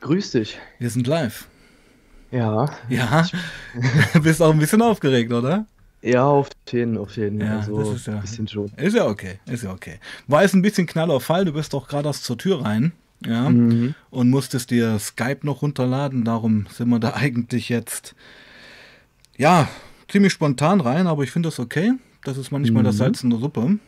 Grüß dich. Wir sind live. Ja. Ja. Bist auch ein bisschen aufgeregt, oder? Ja, auf jeden, auf jeden. Ja, also das ist ja- ein bisschen schon. Ist ja okay, ist ja okay. War jetzt ein bisschen Knall auf Fall, du bist doch gerade erst zur Tür rein, ja, Mhm. und musstest dir Skype noch runterladen, darum sind wir da eigentlich jetzt, ja, ziemlich spontan rein, aber ich finde das okay. Das ist manchmal das Mhm. Salz in der Suppe.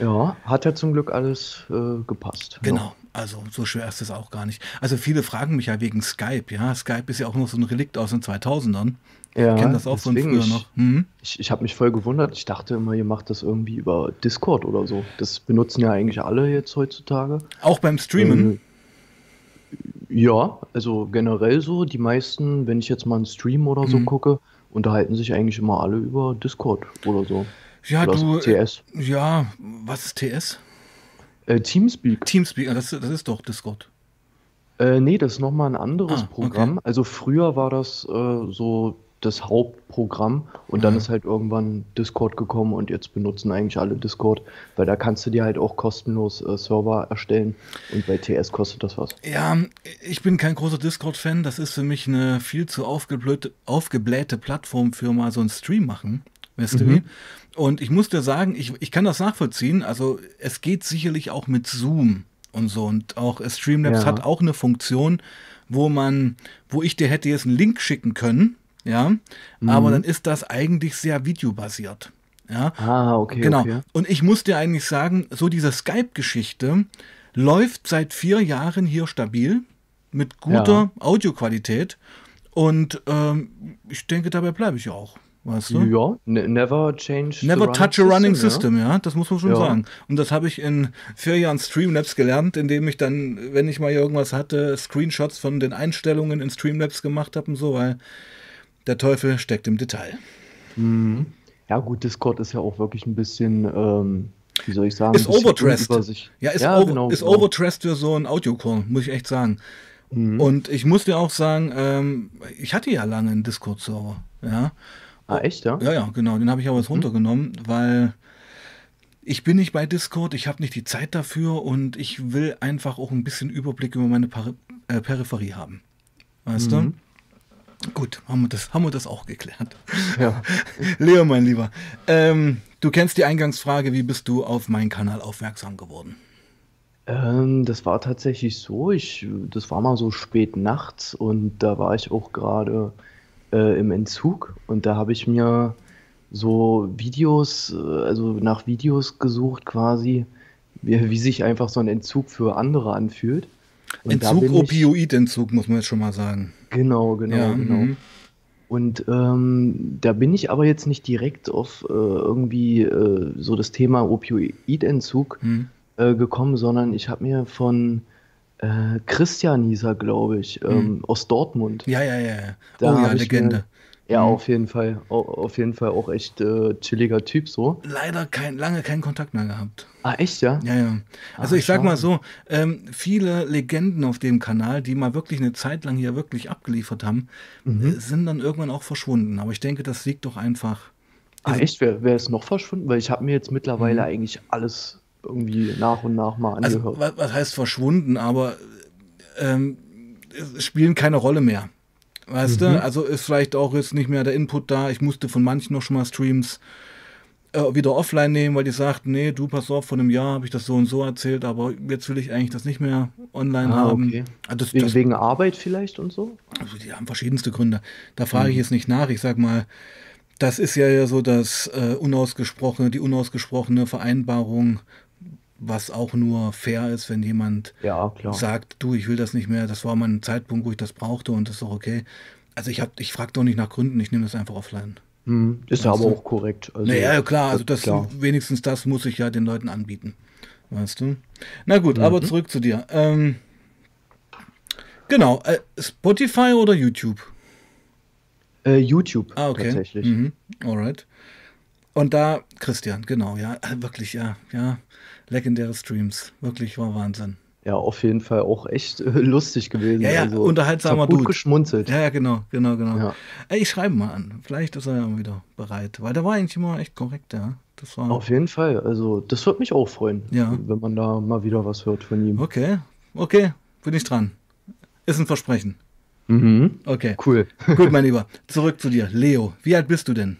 Ja, hat ja zum Glück alles äh, gepasst. Genau, also so schwer ist es auch gar nicht. Also viele fragen mich ja wegen Skype, ja. Skype ist ja auch noch so ein Relikt aus den 2000ern. Ja, ich kenne das auch von früher ich- noch. Hm? Ich, ich habe mich voll gewundert. Ich dachte immer, ihr macht das irgendwie über Discord oder so. Das benutzen ja eigentlich alle jetzt heutzutage. Auch beim Streamen. Äh, ja, also generell so. Die meisten, wenn ich jetzt mal einen Stream oder so Mhm. gucke, unterhalten sich eigentlich immer alle über Discord oder so. ja, oder du. TS. Ja, was ist TS? Äh, Teamspeak. Teamspeak, ah, das, das ist doch Discord. Äh, nee, das ist nochmal ein anderes Ah, okay. Programm. Also früher war das äh, so das Hauptprogramm und dann Mhm. ist halt irgendwann Discord gekommen und jetzt benutzen eigentlich alle Discord, weil da kannst du dir halt auch kostenlos äh, Server erstellen und bei TS kostet das was. Ja, ich bin kein großer Discord-Fan. Das ist für mich eine viel zu aufgeblähte, aufgeblähte Plattform für mal so einen Stream machen. Weißt du Mhm. wie? Und ich muss dir sagen, ich, ich kann das nachvollziehen. Also es geht sicherlich auch mit Zoom und so. Und auch äh, Streamlabs Ja. hat auch eine Funktion, wo man, wo ich dir hätte jetzt einen Link schicken können. Ja, aber Mhm. dann ist das eigentlich sehr videobasiert. Ja, Ah, okay, Genau. okay. Und ich muss dir eigentlich sagen, so diese Skype-Geschichte läuft seit vier Jahren hier stabil mit guter Audioqualität. Und ähm, ich denke, dabei bleibe ich auch. Weißt du? Ja, ne never change Never touch a running system, system, ja, das muss man schon Ja. sagen. Und das habe ich in vier Jahren Streamlabs gelernt, indem ich dann, wenn ich mal irgendwas hatte, Screenshots von den Einstellungen in Streamlabs gemacht habe und so, weil der Teufel steckt im Detail. Ja. Mhm. ja, gut, Discord ist ja auch wirklich ein bisschen, ähm, wie soll ich sagen, Ist overdressed. Ja, ist, Ja, over, genau, ist genau. overdressed für so ein Audio-Call, muss ich echt sagen. Mhm. Und ich muss dir auch sagen, ähm, ich hatte ja lange einen Discord-Server. Ja, Ah, echt, ja? ja, ja, genau. Den habe ich aber Mhm. jetzt runtergenommen, weil ich bin nicht bei Discord, ich habe nicht die Zeit dafür und ich will einfach auch ein bisschen Überblick über meine Pari äh, Peripherie haben. Weißt Mhm. du? Gut, haben wir, das, haben wir das auch geklärt. Ja. Leo, mein Lieber, ähm, du kennst die Eingangsfrage, wie bist du auf meinen Kanal aufmerksam geworden? Ähm, das war tatsächlich so. Ich, das war mal so spät nachts und da war ich auch gerade äh, im Entzug und da habe ich mir so Videos, äh, also nach Videos gesucht quasi, wie, wie sich einfach so ein Entzug für andere anfühlt. Und Entzug, Opioidentzug, muss man jetzt schon mal sagen. Genau, genau, Ja, genau. mhm. Und ähm, da bin ich aber jetzt nicht direkt auf äh, irgendwie äh, so das Thema Opioidentzug Hm. äh, gekommen, sondern ich habe mir von äh, Christian hieß er, glaube ich, ähm, aus Dortmund. Ja, ja, ja. ja. Da oh ja, Legende. mir- Ja, Mhm. auf jeden Fall. Au- Auf jeden Fall auch echt äh, chilliger Typ so. Leider kein, lange keinen Kontakt mehr gehabt. Ah, echt, ja? Ja, ja. Also Ah, ich sag mal schade. so, ähm, viele Legenden auf dem Kanal, die mal wirklich eine Zeit lang hier wirklich abgeliefert haben, Mhm. äh, sind dann irgendwann auch verschwunden. Aber ich denke, das liegt doch einfach. Ah, Also- echt? Wer, wer ist noch verschwunden? Weil ich habe mir jetzt mittlerweile Mhm. eigentlich alles irgendwie nach und nach mal Also angehört. was, was heißt verschwunden, aber ähm, spielen keine Rolle mehr. Weißt Mhm. du? Also ist vielleicht auch jetzt nicht mehr der Input da. Ich musste von manchen noch schon mal Streams äh, wieder offline nehmen, weil die sagten, nee, du pass auf, vor einem Jahr habe ich das so und so erzählt, aber jetzt will ich eigentlich das nicht mehr online Ah, haben. okay. Also das, wegen, das, wegen Arbeit vielleicht und so? also die haben verschiedenste Gründe. Da frage ich Mhm. jetzt nicht nach. Ich sag mal, das ist ja, ja so das äh, unausgesprochene, die unausgesprochene Vereinbarung, was auch nur fair ist, wenn jemand Ja, sagt, du, ich will das nicht mehr, das war mal ein Zeitpunkt, wo ich das brauchte und das ist auch okay. Also ich hab, ich frage doch nicht nach Gründen, ich nehme das einfach offline. Hm, ist ja aber du? auch korrekt. Also, naja, ja, klar, also das klar. wenigstens das muss ich ja den Leuten anbieten. Weißt du? Na gut, Mhm. aber zurück zu dir. Ähm, genau, äh, Spotify oder YouTube? Äh, YouTube Ah, okay. tatsächlich. Mhm. Alright. Und da, Christian, genau, ja, äh, wirklich, ja, ja, legendäre Streams, wirklich war Wahnsinn. Ja, auf jeden Fall auch echt äh, lustig gewesen. Ja, ja, also, unterhaltsamer gut Dude. geschmunzelt. Ja, ja, genau, genau, genau. Ja. Ey, ich schreibe mal an. Vielleicht ist er ja wieder bereit. Weil der war eigentlich immer echt korrekt, ja. Das war. Auf jeden Fall. Also, das würde mich auch freuen, Ja. wenn man da mal wieder was hört von ihm. Okay, okay, bin ich dran. Ist ein Versprechen. Mhm. Okay. Cool. Gut, mein Lieber. Zurück zu dir. Leo, wie alt bist du denn?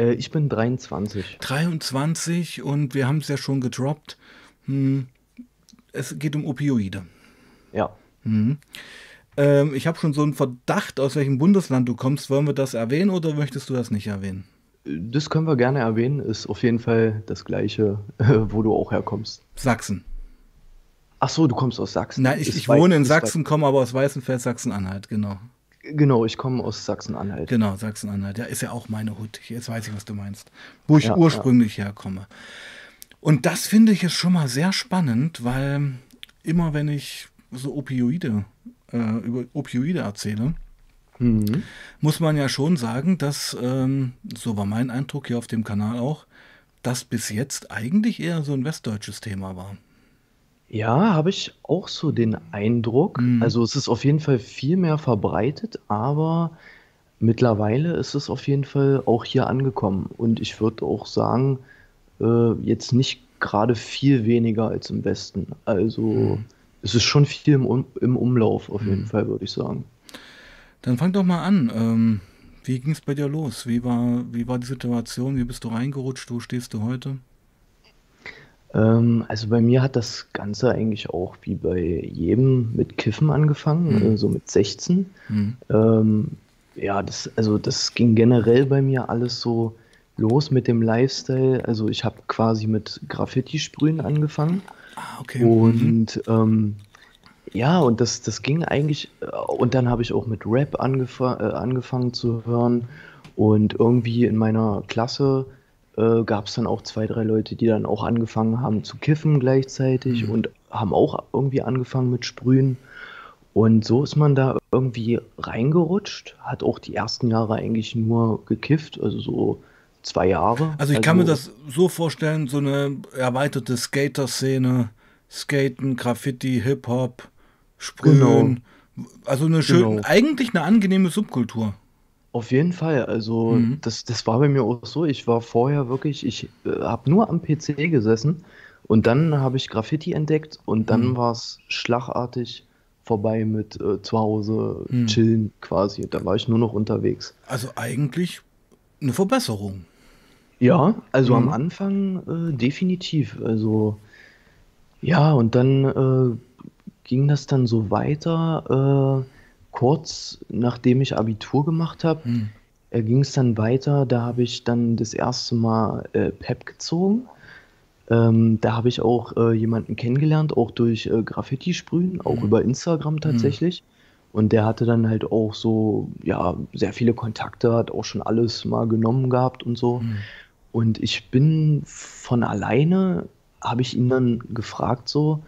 Äh, ich bin 23. 23 und wir haben es ja schon gedroppt. Hm, es geht um Opioide. Ja. Mhm. Ähm, ich habe schon so einen Verdacht, aus welchem Bundesland du kommst. Wollen wir das erwähnen oder möchtest du das nicht erwähnen? Das können wir gerne erwähnen. Ist auf jeden Fall das gleiche, äh, wo du auch herkommst. Sachsen. Ach so, du kommst aus Sachsen. Nein, ich, ich wohne in Sachsen, komme aber aus Weißenfels, Sachsen-Anhalt, genau. Genau, ich komme aus Sachsen-Anhalt. Genau, Sachsen-Anhalt. Ja, ist ja auch meine Hut. Jetzt weiß ich, was du meinst. Wo ich Ja, ursprünglich herkomme. Und das finde ich jetzt schon mal sehr spannend, weil immer wenn ich so Opioide, äh, über Opioide erzähle, Mhm. muss man ja schon sagen, dass, ähm, so war mein Eindruck hier auf dem Kanal auch, das bis jetzt eigentlich eher so ein westdeutsches Thema war. Ja, habe ich auch so den Eindruck. Mhm. Also es ist auf jeden Fall viel mehr verbreitet, aber mittlerweile ist es auf jeden Fall auch hier angekommen. Und ich würde auch sagen, äh, jetzt nicht gerade viel weniger als im Westen. Also Mhm. es ist schon viel im, um im Umlauf, auf jeden Mhm. Fall, würde ich sagen. Dann fang doch mal an. Ähm, wie ging es bei dir los? Wie war, wie war die Situation? Wie bist du reingerutscht? Wo stehst du heute? Ähm, also bei mir hat das Ganze eigentlich auch wie bei jedem mit Kiffen angefangen, Mhm. so mit 16. Hm. Ähm, ja, das, also das ging generell bei mir alles so los mit dem Lifestyle. Also ich habe quasi mit Graffiti-Sprühen angefangen Ah, okay. Mhm. und ähm, ja, und das, das ging eigentlich, äh, und dann habe ich auch mit Rap angefa äh, angefangen zu hören und irgendwie in meiner Klasse äh, gab es dann auch zwei, drei Leute, die dann auch angefangen haben zu kiffen gleichzeitig Mhm. und haben auch irgendwie angefangen mit Sprühen. Und so ist man da irgendwie reingerutscht, hat auch die ersten Jahre eigentlich nur gekifft, also so zwei Jahre. Also ich kann mir Also- das so vorstellen, so eine erweiterte Skater-Szene, Skaten, Graffiti, Hip-Hop, Sprühen. Also eine schön, Genau. eigentlich eine angenehme Subkultur. Auf jeden Fall, also Mhm. das, das war bei mir auch so. Ich war vorher wirklich, ich äh, habe nur am PC gesessen und dann habe ich Graffiti entdeckt und dann Mhm. war es schlagartig vorbei mit äh, zu Hause Mhm. chillen quasi. Da war ich nur noch unterwegs. Also eigentlich eine Verbesserung. Ja, also am Mhm. Anfang äh, definitiv. Also ja, und dann äh, ging das dann so weiter. Kurz nachdem ich Abitur gemacht habe, Hm. äh, ging es dann weiter. Da habe ich dann das erste Mal äh, PEP gezogen. Ähm, da habe ich auch äh, jemanden kennengelernt, auch durch äh, Graffiti-Sprühen, auch Mhm. über Instagram tatsächlich. Und der hatte dann halt auch so, ja, sehr viele Kontakte, hat auch schon alles mal genommen gehabt und so. Hm. Und ich bin von alleine, habe ich ihn dann gefragt, so,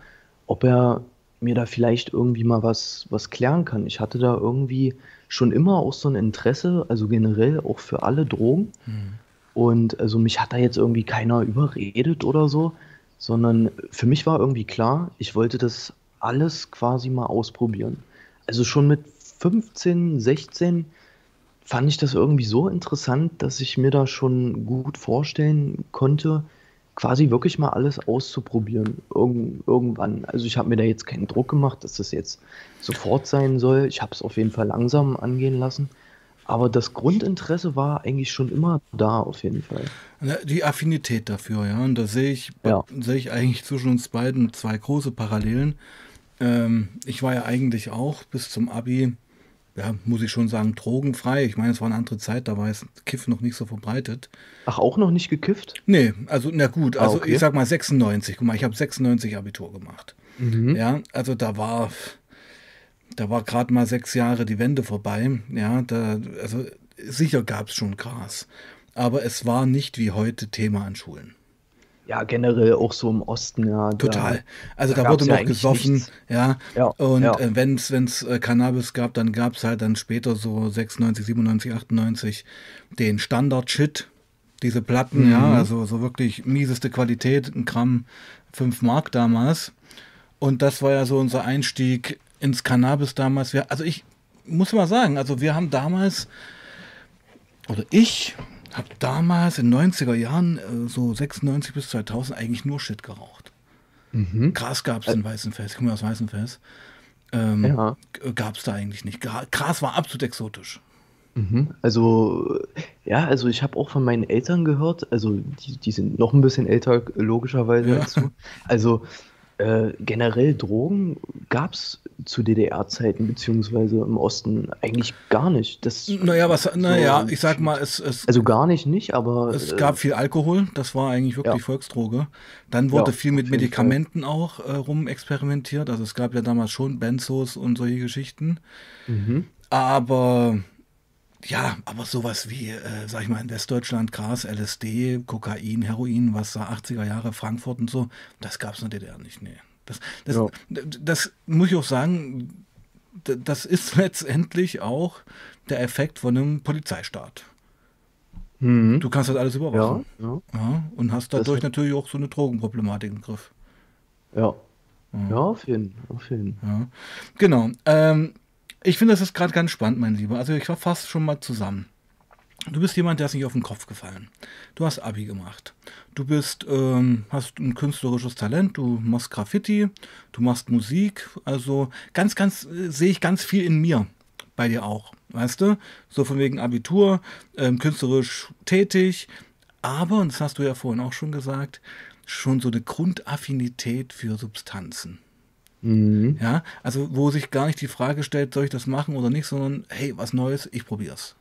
ob er mir da vielleicht irgendwie mal was, was klären kann. Ich hatte da irgendwie schon immer auch so ein Interesse, also generell auch für alle Drogen. Hm. Und also mich hat da jetzt irgendwie keiner überredet oder so, sondern für mich war irgendwie klar, ich wollte das alles quasi mal ausprobieren. Also schon mit 15, 16 fand ich das irgendwie so interessant, dass ich mir da schon gut vorstellen konnte, quasi wirklich mal alles auszuprobieren. Irgend, irgendwann. Also ich habe mir da jetzt keinen Druck gemacht, dass das jetzt sofort sein soll. Ich habe es auf jeden Fall langsam angehen lassen. Aber das Grundinteresse war eigentlich schon immer da, auf jeden Fall. Die Affinität dafür, ja. Und da sehe ich, Ja. sehe ich eigentlich zwischen uns beiden zwei große Parallelen. Ähm, ich war ja eigentlich auch bis zum Abi, ja, muss ich schon sagen, drogenfrei. Ich meine, es war eine andere Zeit, da war es Kiff noch nicht so verbreitet. Ach, auch noch nicht gekifft? Nee, also na gut, Ah, also okay. ich sag mal 96. Guck mal, ich habe 96 Abitur gemacht. Mhm. Ja, also da war, da war gerade mal sechs Jahre die Wende vorbei. Ja, da, also sicher gab es schon Gras. Aber es war nicht wie heute Thema an Schulen. Ja, generell auch so im Osten, ja. da- Total. Also da, da wurde ja noch eigentlich gesoffen, ja. Ja, Und ja. äh, wenn es äh, Cannabis gab, dann gab es halt dann später so 96, 97, 98 den Standard-Shit, diese Platten, ja, Mhm. also so wirklich mieseste Qualität, ein Gramm 5 Mark damals. Und das war ja so unser Einstieg ins Cannabis damals. Wir, also ich muss mal sagen, also wir haben damals, oder ich habe damals in 90er Jahren, äh, so 96 bis 2000, eigentlich nur Shit geraucht. Mhm. Gras gab es in Weißenfels, ich komme aus Weißenfels. ähm, Ja. gab es da eigentlich nicht. Gra- Gras war absolut exotisch. Mhm. Also, ja, also ich habe auch von meinen Eltern gehört, also die, die sind noch ein bisschen älter, logischerweise Ja. du. Also äh, generell Drogen gab es zu DDR-Zeiten beziehungsweise im Osten eigentlich gar nicht. Das, Naja, was, naja, so- ich sag mal, es, es, also gar nicht, nicht, aber es äh, gab viel Alkohol, das war eigentlich wirklich Ja. Volksdroge. Dann wurde Ja, viel mit Medikamenten auch äh, rumexperimentiert. Also es gab ja damals schon Benzos und solche Geschichten. mhm. Aber ja, aber sowas wie, äh, sag ich mal, in Westdeutschland Gras, LSD, Kokain, Heroin, was da 80er Jahre Frankfurt und so, das gab es in der DDR nicht, nee. Das, das, Ja. d- das muss ich auch sagen, das ist letztendlich auch der Effekt von einem Polizeistaat. Mhm. Du kannst das alles überwachen. ja, Ja, und hast Das dadurch natürlich auch so eine Drogenproblematik im Griff. ja. Ja, auf jeden. Ja. Genau. Ähm, ich finde, das ist gerade ganz spannend, mein Lieber. Also ich fasse schon mal zusammen. Du bist jemand, der ist nicht auf den Kopf gefallen. Du hast Abi gemacht. Du bist, ähm, hast ein künstlerisches Talent. Du machst Graffiti. Du machst Musik. Also ganz, ganz äh, sehe ich ganz viel in mir. Bei dir auch. Weißt du? So von wegen Abitur, ähm, künstlerisch tätig. Aber, und das hast du ja vorhin auch schon gesagt, schon so eine Grundaffinität für Substanzen. Mhm. Ja, also wo sich gar nicht die Frage stellt, soll ich das machen oder nicht, sondern hey, was Neues, ich probier's.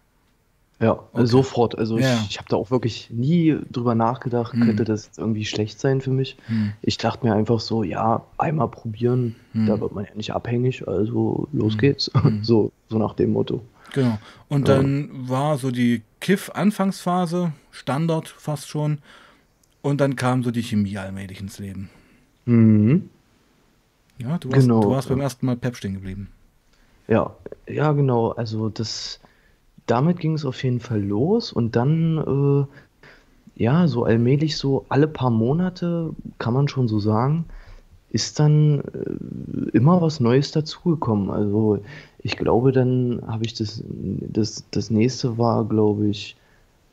Ja, sofort. Also Ja. ich, ich habe da auch wirklich nie drüber nachgedacht, Hm. könnte das irgendwie schlecht sein für mich. Hm. Ich dachte mir einfach so, ja, einmal probieren, Hm. da wird man ja nicht abhängig, also los Hm. geht's. Hm. So, so nach dem Motto. Genau. Und Ja. dann war so die Kiff-Anfangsphase, Standard fast schon. Und dann kam so die Chemie allmählich ins Leben. Mhm. Ja, du warst, Genau, du warst beim ersten Mal Pep stehen geblieben. Ja, ja, genau. Also das, damit ging es auf jeden Fall los und dann, äh, ja, so allmählich so alle paar Monate, kann man schon so sagen, ist dann äh, immer was Neues dazugekommen. Also ich glaube, dann habe ich das, das, das nächste war, glaube ich,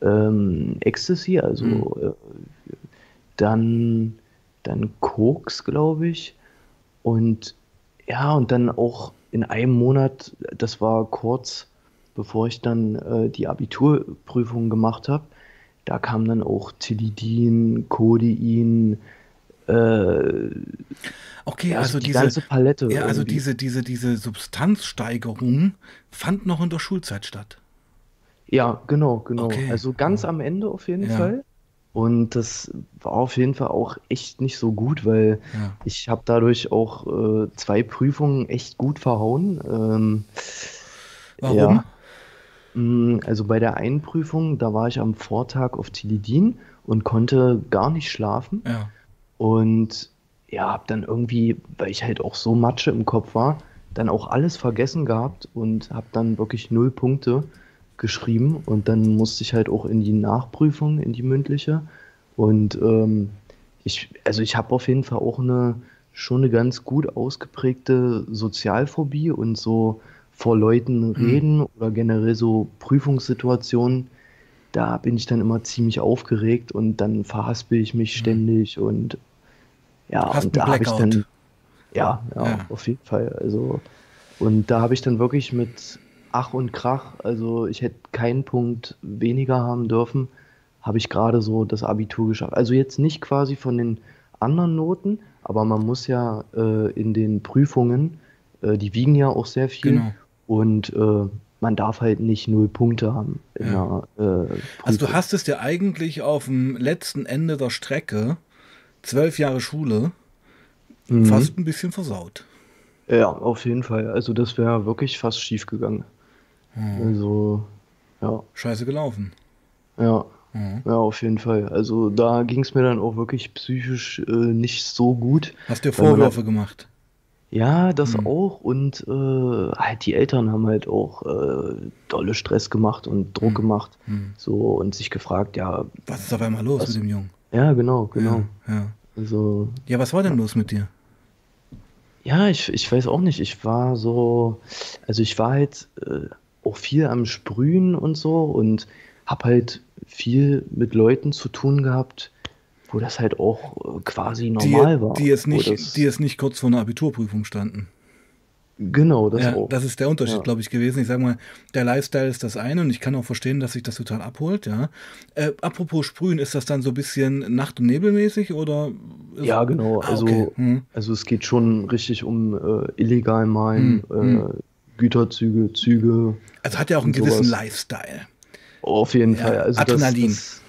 ähm, Ecstasy, also Mhm. äh, dann, dann Koks, glaube ich. Und ja, und dann auch in einem Monat, das war kurz bevor ich dann äh, die Abiturprüfung gemacht habe, da kam dann auch Tilidin, Codein, äh, Okay, also also die diese, ganze Palette ja, also diese, diese, diese Substanzsteigerung fand noch in der Schulzeit statt. Ja, genau, genau. Okay. Also ganz am Ende auf jeden Ja. Fall. Und das war auf jeden Fall auch echt nicht so gut, weil Ja. ich habe dadurch auch äh, zwei Prüfungen echt gut verhauen. Ähm, Warum? Ja. Mm, Also bei der einen Prüfung, da war ich am Vortag auf Tilidin und konnte gar nicht schlafen. Ja. Und ja, hab dann irgendwie, weil ich halt auch so Matsche im Kopf war, dann auch alles vergessen gehabt und hab dann wirklich null Punkte geschrieben. Und dann musste ich halt auch in die Nachprüfung, in die mündliche. Und ähm, ich, also ich habe auf jeden Fall auch eine schon eine ganz gut ausgeprägte Sozialphobie und so vor Leuten reden oder generell so Prüfungssituationen, da bin ich dann immer ziemlich aufgeregt und dann verhaspel ich mich ständig und ja, Hast und da habe ich dann, ja, ja, Ja. auf jeden Fall. Also, und da habe ich dann wirklich mit Ach und Krach, also ich hätte keinen Punkt weniger haben dürfen, habe ich gerade so das Abitur geschafft. Also jetzt nicht quasi von den anderen Noten, aber man muss ja äh, in den Prüfungen, äh, die wiegen ja auch sehr viel Genau. und äh, man darf halt nicht null Punkte haben Ja. einer äh, Also du hast es dir eigentlich auf dem letzten Ende der Strecke, zwölf Jahre Schule, Mhm. fast ein bisschen versaut. Ja, auf jeden Fall. Also das wäre wirklich fast schief gegangen. Hm. Also, ja, Scheiße gelaufen. ja, Hm. ja, auf jeden Fall. Also da ging es mir dann auch wirklich psychisch äh, nicht so gut. Hast dir man Vorwürfe gemacht. Ja, das Hm. auch. Und äh, halt die Eltern haben halt auch äh, dolle Stress gemacht und Druck Hm. gemacht. Hm. So und sich gefragt, ja, Was ist auf einmal los Was? mit dem Jungen? ja, genau, genau. Ja, ja. Also, ja, was war denn los mit dir? ja, ich, ich weiß auch nicht. Ich war so, also ich war halt äh, auch viel am Sprühen und so und hab halt viel mit Leuten zu tun gehabt, wo das halt auch äh, quasi Die, normal war. die, jetzt wo nicht, das, die jetzt nicht kurz vor einer Abiturprüfung standen. Genau, das ja, auch. Das ist der Unterschied, Ja. glaube ich, gewesen. Ich sage mal, der Lifestyle ist das eine und ich kann auch verstehen, dass sich das total abholt, ja. Äh, apropos Sprühen, ist das dann so ein bisschen Nacht- und Nebelmäßig oder? Ja, genau. Ah, Also, okay. Hm. also es geht schon richtig um äh, illegal Malen, Hm, äh, Güterzüge, Züge. Also hat ja auch einen gewissen sowas. Lifestyle. Auf jeden Ja, Fall. Also Adrenalin. Das, das,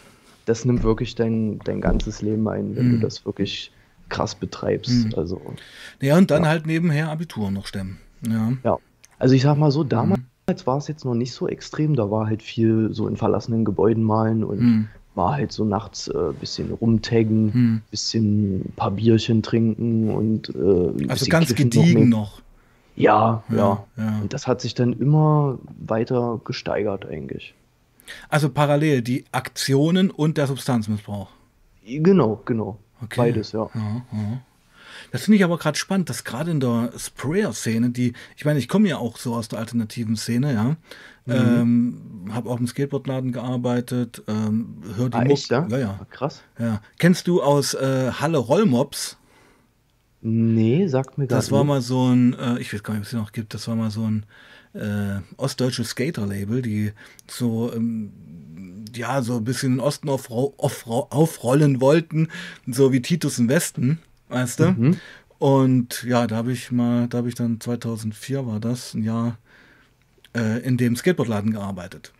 das nimmt wirklich dein, dein ganzes Leben ein, wenn Mhm. du das wirklich krass betreibst. Mhm. Also, Ja, und dann Ja. halt nebenher Abitur noch stemmen. Ja. ja. Also ich sag mal so, damals Mhm. war es jetzt noch nicht so extrem. Da war halt viel so in verlassenen Gebäuden malen und Hm. war halt so nachts ein äh, bisschen rumtaggen, Hm. bisschen ein paar Bierchen trinken und äh, ein Also ganz gediegen noch. Ja, ja, Ja. Und das hat sich dann immer weiter gesteigert eigentlich. Also parallel die Aktionen und der Substanzmissbrauch. Genau, genau. Okay. Beides, ja. Ja, ja. Das finde ich aber gerade spannend, dass gerade in der Sprayer-Szene, die, ich meine, ich komme ja auch so aus der alternativen Szene, ja. Mhm. Ähm, habe auch im Skateboardladen gearbeitet, ähm, hör die Ah, Muck- echt, ja? ja, ja, Krass. ja. Kennst du aus äh, Halle Rollmops? Nee, sagt mir gar Das war mal so ein, äh, ich weiß gar nicht, ob es noch gibt, das war mal so ein äh, ostdeutsches Skater-Label, die so, ähm, ja, so ein bisschen den Osten aufro aufro aufrollen wollten, so wie Titus im Westen, weißt du? Mhm. Und ja, da habe ich mal, da habe ich dann 2004 war das, ein Jahr äh, in dem Skateboardladen gearbeitet.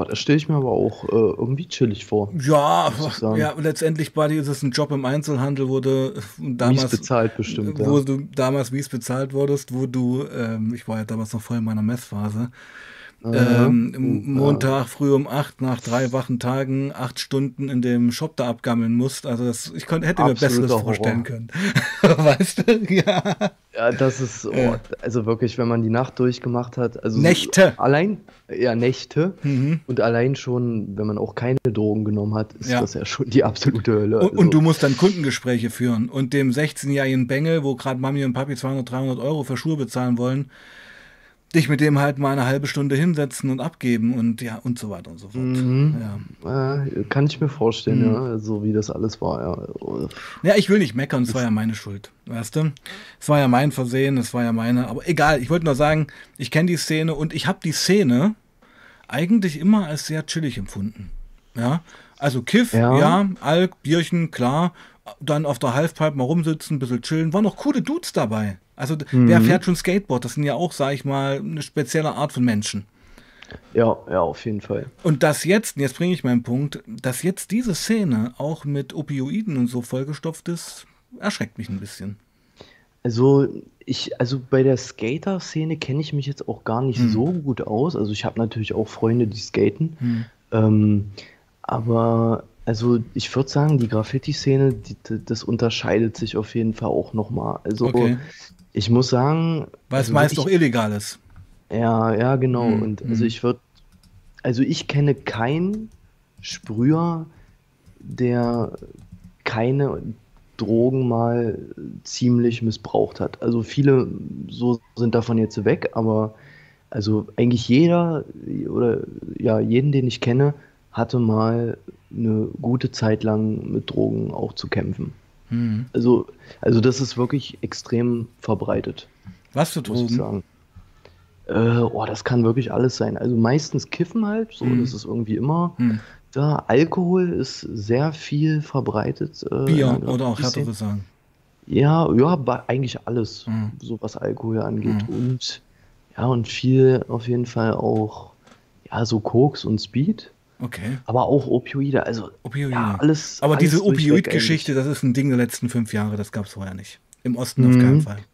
Boah, das stelle ich mir aber auch äh, irgendwie chillig vor. Ja, ja, letztendlich Buddy ist es ein Job im Einzelhandel, wo du Mies damals bezahlt bestimmt, wo ja. du damals mies bezahlt wurdest, wo du, ähm, ich war ja damals noch voll in meiner Messphase, Ähm. Montag früh um acht nach drei wachen Tagen acht Stunden in dem Shop da abgammeln musst. Also das, ich konnte, hätte mir Absoluter Besseres Horror. vorstellen können. weißt du? Ja. Ja, das ist, oh, also wirklich, wenn man die Nacht durchgemacht hat, also so- Nächte. Allein, ja, Nächte. Mhm. Und allein schon, wenn man auch keine Drogen genommen hat, ist Ja. das ja schon die absolute Hölle. Und, und Also, du musst dann Kundengespräche führen. Und dem 16-jährigen Bengel, wo gerade Mami und Papi 200, 300 Euro für Schuhe bezahlen wollen, dich mit dem halt mal eine halbe Stunde hinsetzen und abgeben und ja, und so weiter und so fort. Mhm. Ja. äh, kann ich mir vorstellen, Mhm. ja, so wie das alles war, ja. Ja, ich will nicht meckern, es war ja meine Schuld, weißt du? Es war ja mein Versehen, es war ja meine, aber egal, ich wollte nur sagen, ich kenne die Szene und ich habe die Szene eigentlich immer als sehr chillig empfunden. Ja, also Kiff, ja, Ja. Alk, Bierchen, klar, dann auf der Halfpipe mal rumsitzen, ein bisschen chillen, waren noch coole Dudes dabei. Also d- wer Mhm. fährt schon Skateboard? Das sind ja auch, sag ich mal, eine spezielle Art von Menschen. Ja, ja, auf jeden Fall. Und das jetzt, und jetzt bringe ich meinen Punkt, dass jetzt diese Szene auch mit Opioiden und so vollgestopft ist, erschreckt mich ein bisschen. Also ich, also bei der Skater-Szene kenne ich mich jetzt auch gar nicht Hm. so gut aus. Also ich habe natürlich auch Freunde, die skaten. Hm. Ähm, aber also ich würde sagen, die Graffiti-Szene, das unterscheidet sich auf jeden Fall auch nochmal. Also Okay. ich muss sagen, Weil es also meist ich, doch illegal ist. ja, ja, genau. Hm, Und also ich würde, also ich kenne keinen Sprüher, der keine Drogen mal ziemlich missbraucht hat. Also viele so sind davon jetzt weg, aber also eigentlich jeder oder ja, jeden, den ich kenne, hatte mal eine gute Zeit lang mit Drogen auch zu kämpfen. Hm. Also, also das ist wirklich extrem verbreitet Was für muss ich Drogen? sagen. Äh, oh, das kann wirklich alles sein. Also meistens Kiffen halt, so, Mhm. das ist irgendwie immer Hm. da. Alkohol ist sehr viel verbreitet. Äh, Bier der oder auch härtere Sachen. Ja, ja, eigentlich alles, Mhm. so was Alkohol angeht. Mhm. Und ja, und viel auf jeden Fall auch, ja, so Koks und Speed, Okay. aber auch Opioide. Also Opioide. ja, alles. Aber alles diese Opioid-Geschichte, das ist ein Ding der letzten fünf Jahre, das gab es vorher nicht. Im Osten auf Mhm. keinen Fall. eigentlich.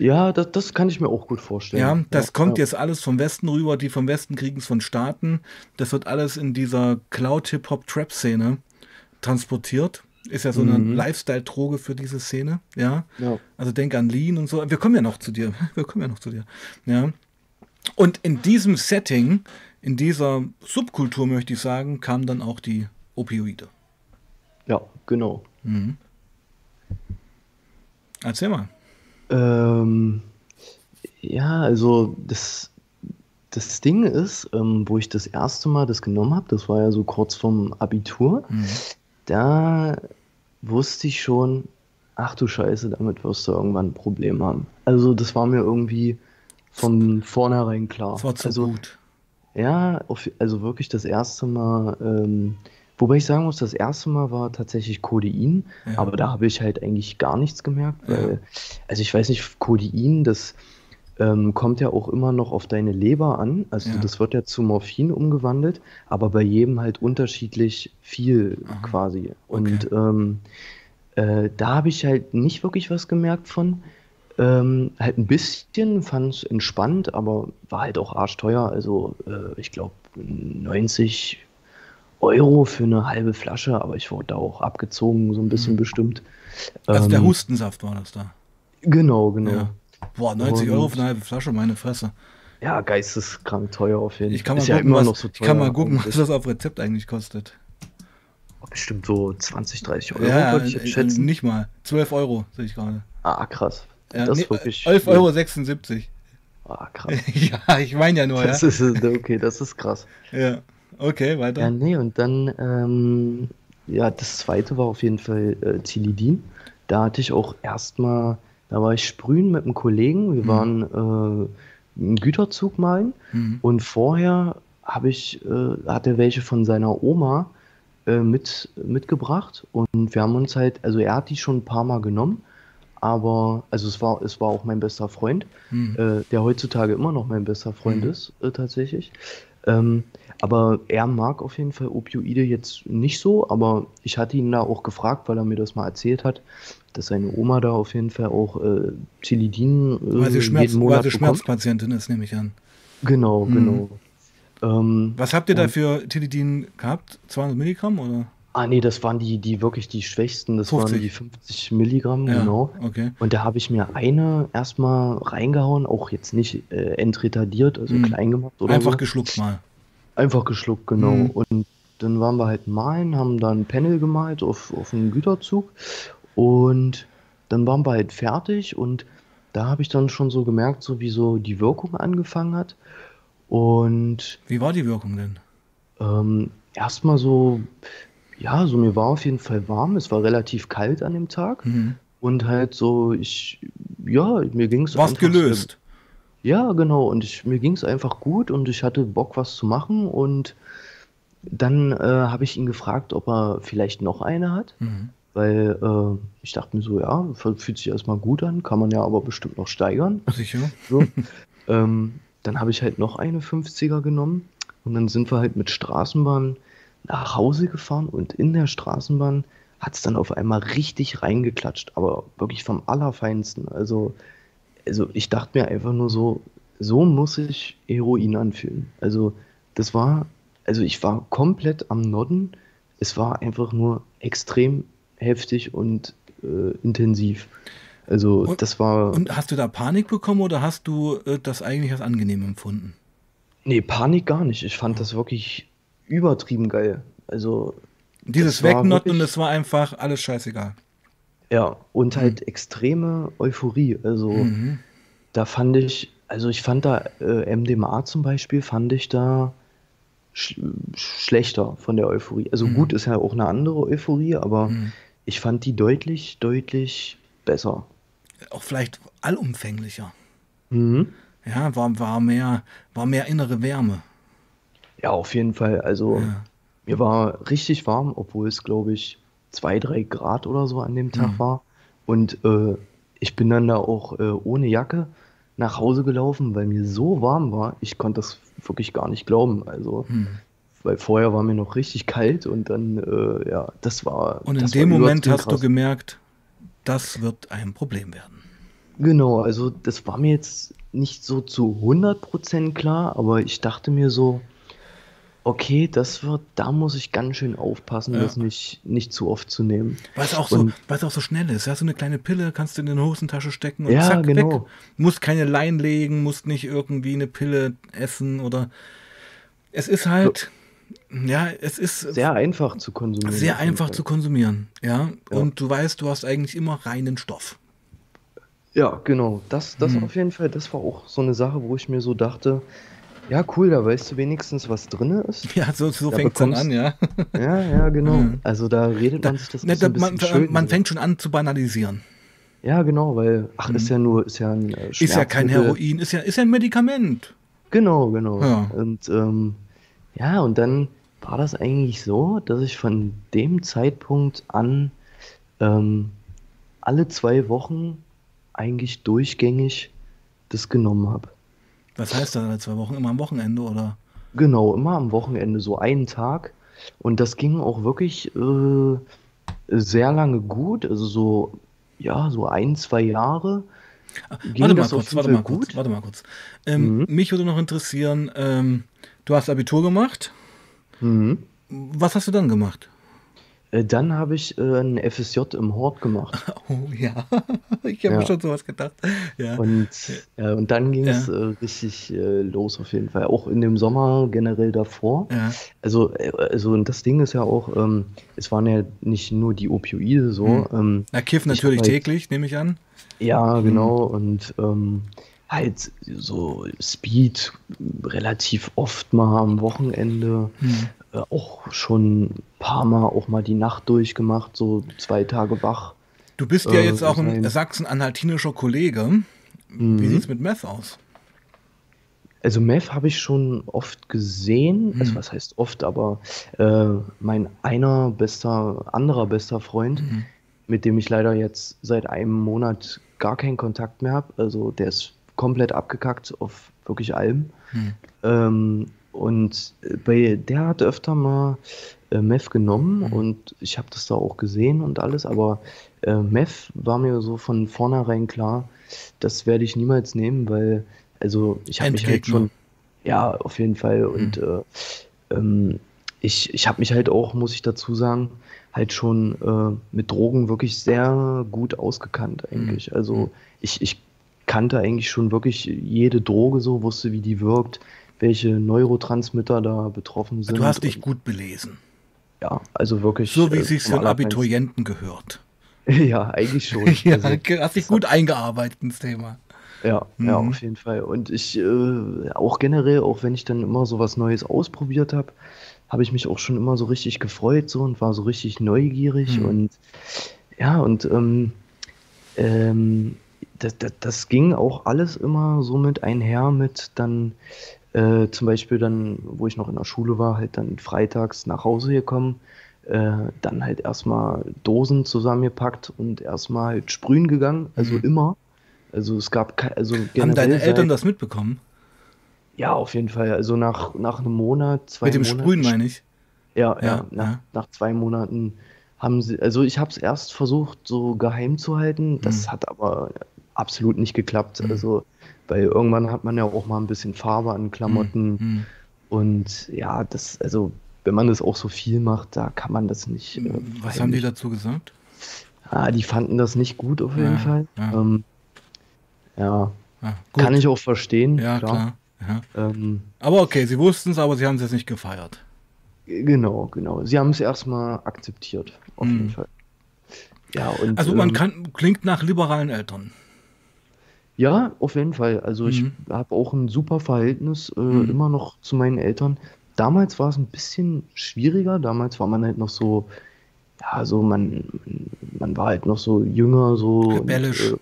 Ja, das, das kann ich mir auch gut vorstellen. Ja, das kommt ja. jetzt alles vom Westen rüber, die vom Westen kriegen es von Staaten. Das wird alles in dieser Cloud-Hip-Hop-Trap-Szene transportiert. Ist ja so eine Mhm. Lifestyle-Droge für diese Szene, ja. Ja. Also denk an Lean und so. Wir kommen ja noch zu dir. Wir kommen ja noch zu dir. Ja. Und in diesem Setting, in dieser Subkultur, möchte ich sagen, kamen dann auch die Opioide. ja, genau. Mhm. Erzähl mal. Ähm, ja, also das, das Ding ist, ähm, wo ich das erste Mal das genommen habe, das war ja so kurz vorm Abitur, Mhm. da wusste ich schon, ach du Scheiße, damit wirst du irgendwann ein Problem haben. Also das war mir irgendwie von vornherein klar. Das war zu Also, gut. Ja, auf, also wirklich das erste Mal, ähm, wobei ich sagen muss, das erste Mal war tatsächlich Codein, Ja. aber da habe ich halt eigentlich gar nichts gemerkt, Ja. weil, also ich weiß nicht, Codein, das ähm, kommt ja auch immer noch auf deine Leber an, also Ja. das wird ja zu Morphin umgewandelt, aber bei jedem halt unterschiedlich viel Aha. quasi. Und ähm, äh, da habe ich halt nicht wirklich was gemerkt von. Ähm, halt ein bisschen, fand es entspannt, aber war halt auch arschteuer. Also äh, ich glaube 90 Euro für eine halbe Flasche, aber ich wurde da auch abgezogen, so ein bisschen bestimmt. Also der Ähm, Hustensaft war das da. Genau, genau. Ja. Ja, Boah, 90 Euro Und- für eine halbe Flasche, meine Fresse. geisteskrank teuer auf jeden Ich kann mal Ist ja gucken, immer was, noch so ich kann mal gucken, was das auf Rezept eigentlich kostet. Bestimmt so 20, 30 Euro, ja, würde ich jetzt äh, schätzen. nicht mal. 12 Euro, sehe ich gerade. Ah, krass. Ja, das nee, ist wirklich. 11,76 Euro. Ah, krass. ja, ich meine ja nur, Das ja. ist, okay, das ist krass. ja. Okay, weiter. Ja, nee, und dann, ähm, ja, das zweite war auf jeden Fall äh, Tilidin. Da hatte ich auch erstmal, da war ich sprühen mit einem Kollegen. Wir Mhm. waren äh, einen Güterzug malen Mhm. und vorher habe ich, äh, hat er welche von seiner Oma äh, mit, mitgebracht und wir haben uns halt, also er hat die schon ein paar Mal genommen, aber, also es war, es war auch mein bester Freund Mhm. äh, der heutzutage immer noch mein bester Freund Mhm. ist, äh, tatsächlich. Ähm, aber er mag auf jeden Fall Opioide jetzt nicht so, aber ich hatte ihn da auch gefragt, weil er mir das mal erzählt hat, dass seine Oma da auf jeden Fall auch äh, Tilidin äh, Weil sie, Schmerz, jeden weil Monat sie bekommt. Schmerzpatientin ist, nehme ich an. Genau, Mhm. genau. Ähm, Was habt ihr da für Tilidin gehabt? 200 Milligramm oder? Ah nee, das waren die, die wirklich die schwächsten, das 50. waren die 50 Milligramm, Ja, genau. okay. Und da habe ich mir eine erstmal reingehauen, auch jetzt nicht äh, entretardiert, also Mhm. klein gemacht oder Einfach so. geschluckt mal. Einfach geschluckt, genau. Mhm. Und dann waren wir halt malen, haben da ein Panel gemalt auf, auf einen Güterzug und dann waren wir halt fertig und da habe ich dann schon so gemerkt, so wie so die Wirkung angefangen hat. Und Wie war die Wirkung denn? ähm, erstmal so, ja, so mir war auf jeden Fall warm, es war relativ kalt an dem Tag Mhm. und halt so, ich, ja, mir ging es Warst gelöst. ja, genau. Und ich, mir ging es einfach gut und ich hatte Bock, was zu machen. Und dann äh, habe ich ihn gefragt, ob er vielleicht noch eine hat. Mhm. Weil äh, ich dachte mir so, ja, fühlt sich erstmal gut an, kann man ja aber bestimmt noch steigern. Sicher. So. ähm, dann habe ich halt noch eine 50er genommen und dann sind wir halt mit Straßenbahn nach Hause gefahren und in der Straßenbahn hat es dann auf einmal richtig reingeklatscht, aber wirklich vom Allerfeinsten. Also, also ich dachte mir einfach nur so, so muss sich Heroin anfühlen. Also das war, also ich war komplett am Nodden. Es war einfach nur extrem heftig und äh, intensiv. Also Und- das war. Und hast du da Panik bekommen oder hast du äh, das eigentlich als angenehm empfunden? Nee, Panik gar nicht. Ich fand das wirklich übertrieben geil. Also, Dieses Wegnotten und es war einfach alles scheißegal. ja, und halt extreme Euphorie. Also, Mhm. da fand ich, also ich fand da äh, MDMA zum Beispiel, fand ich da sch schlechter von der Euphorie. Also Mhm. gut ist ja auch eine andere Euphorie, aber Mhm. ich fand die deutlich, deutlich besser. Auch vielleicht allumfänglicher. Mhm. Ja, war, war, mehr, war mehr innere Wärme. Ja, auf jeden Fall. Also, Ja. Mir war richtig warm, obwohl es, glaube ich, zwei, drei Grad oder so an dem Tag Mhm. war. Und äh, ich bin dann da auch äh, ohne Jacke nach Hause gelaufen, weil mir so warm war. Ich konnte das wirklich gar nicht glauben. Also, Hm. weil vorher war mir noch richtig kalt und dann, äh, ja, das war. Und in dem Moment hast du krass. gemerkt, das wird ein Problem werden. Genau, also das war mir jetzt nicht so zu 100% klar, aber ich dachte mir so, okay, das wird, da muss ich ganz schön aufpassen, Ja. das nicht, nicht zu oft zu nehmen. Weil es auch, so, Und- weil es auch so schnell ist. Ja, so eine kleine Pille kannst du in die Hosentasche stecken und Ja, zack, weg. genau. Musst keine Lein legen, musst nicht irgendwie eine Pille essen oder. Es ist halt. Ja, es ist Sehr einfach zu konsumieren. sehr einfach zu konsumieren. Ja? Ja. und du weißt, du hast eigentlich immer reinen Stoff. Ja, genau. Das, das Mhm. auf jeden Fall, das war auch so eine Sache, wo ich mir so dachte, ja, cool, da weißt du wenigstens, was drin ist. Ja, so, so Da fängt es dann an, ja. Ja, ja, genau. Mhm. Also da redet man sich das Ne, da, ein man, schön. man fängt schon an zu banalisieren. Ja, genau, weil, ach, ist ja nur, ist ja ein äh, Ist ja kein. Heroin, ist ja, ist ja ein Medikament. Genau, genau. Ja. Und ähm, ja, und dann war das eigentlich so, dass ich von dem Zeitpunkt an ähm, alle zwei Wochen eigentlich durchgängig das genommen habe. Was heißt das alle zwei Wochen? Immer am Wochenende oder? Genau, immer am Wochenende so einen Tag. Und das ging auch wirklich äh, sehr lange gut, also so, ja, so ein, zwei Jahre ging Warte mal kurz, warte mal kurz, gut. warte mal kurz. Ähm, Mhm. Mich würde noch interessieren, ähm, du hast Abitur gemacht. Mhm. Was hast du dann gemacht? Äh, Dann habe ich äh, ein FSJ im Hort gemacht. Oh ja, ich habe mir Ja. schon sowas gedacht. Ja. Und, äh, und dann ging es Ja. äh, richtig äh, los auf jeden Fall. Auch in dem Sommer generell davor. ja. Also, äh, also und das Ding ist ja auch, ähm, es waren ja nicht nur die Opioide so. Hm. Ähm, Na, Kiff Ich natürlich halt- täglich, nehme ich an. ja, genau. Und ähm, halt so Speed relativ oft mal am Wochenende. Hm. Äh, auch schon ein paar Mal auch mal die Nacht durchgemacht, so zwei Tage wach. Du bist ja Äh, jetzt auch ein sachsen-anhaltinischer Kollege. Wie Mhm. sieht's mit Meth aus? Also Meth habe ich schon oft gesehen, also Mhm. was heißt oft, aber äh, mein einer bester, anderer bester Freund, Mhm. mit dem ich leider jetzt seit einem Monat gar keinen Kontakt mehr habe, also der ist komplett abgekackt auf wirklich allem. Hm. Ähm, und äh, bei der hat öfter mal äh, Meth genommen Mhm. und ich habe das da auch gesehen und alles, aber äh, Meth war mir so von vornherein klar, das werde ich niemals nehmen, weil, also ich habe mich halt schon, ja, auf jeden Fall und äh, ähm, ich, ich habe mich halt auch, muss ich dazu sagen, halt schon äh, mit Drogen wirklich sehr gut ausgekannt eigentlich. Mhm. Also ich, ich kannte eigentlich schon wirklich jede Droge so, wusste, wie die wirkt, welche Neurotransmitter da betroffen sind. Du hast dich gut belesen. ja, also wirklich. So wie äh, es sich für. Abiturienten gehört. Ja, eigentlich schon. Ja, Also, hast dich gut eingearbeitet ins Thema. ja, ja, Mhm. auf jeden Fall. Und ich äh, auch generell, auch wenn ich dann immer so was Neues ausprobiert habe, habe ich mich auch schon immer so richtig gefreut so und war so richtig neugierig Mhm. und ja, und ähm, ähm, das, das, das ging auch alles immer so mit einher mit dann äh, zum Beispiel dann, wo ich noch in der Schule war, halt dann freitags nach Hause gekommen, äh, dann halt erstmal Dosen zusammengepackt und erstmal halt sprühen gegangen, also Mhm. immer. Also es gab also Haben deine Eltern das mitbekommen? ja, auf jeden Fall. Also nach, nach einem Monat, zwei Mit dem Monaten. Sprühen meine ich. Ja, Ja, ja, nach, ja. nach zwei Monaten haben sie, also ich habe es erst versucht, so geheim zu halten. Das Mhm. hat aber absolut nicht geklappt. Mhm. Also, weil irgendwann hat man ja auch mal ein bisschen Farbe an Klamotten. Hm. Und ja, das, also, wenn man das auch so viel macht, da kann man das nicht. Äh, Was haben die dazu gesagt? Ah, die fanden das nicht gut auf jeden Ja, Fall. ja. Ähm, ja, Ah, gut. kann ich auch verstehen, Ja, klar. klar. Ja. Ähm, Aber okay, sie wussten es, aber sie haben es jetzt nicht gefeiert. Genau, genau. Sie haben es erstmal akzeptiert, auf Mhm. jeden Fall. Ja, und Also man ähm, kann, klingt nach liberalen Eltern. Ja, auf jeden Fall. Also ich Mhm. habe auch ein super Verhältnis äh, Mhm. immer noch zu meinen Eltern. Damals war es ein bisschen schwieriger. Damals war man halt noch so, ja, so man, man war halt noch so jünger, so und, Rebellisch. äh,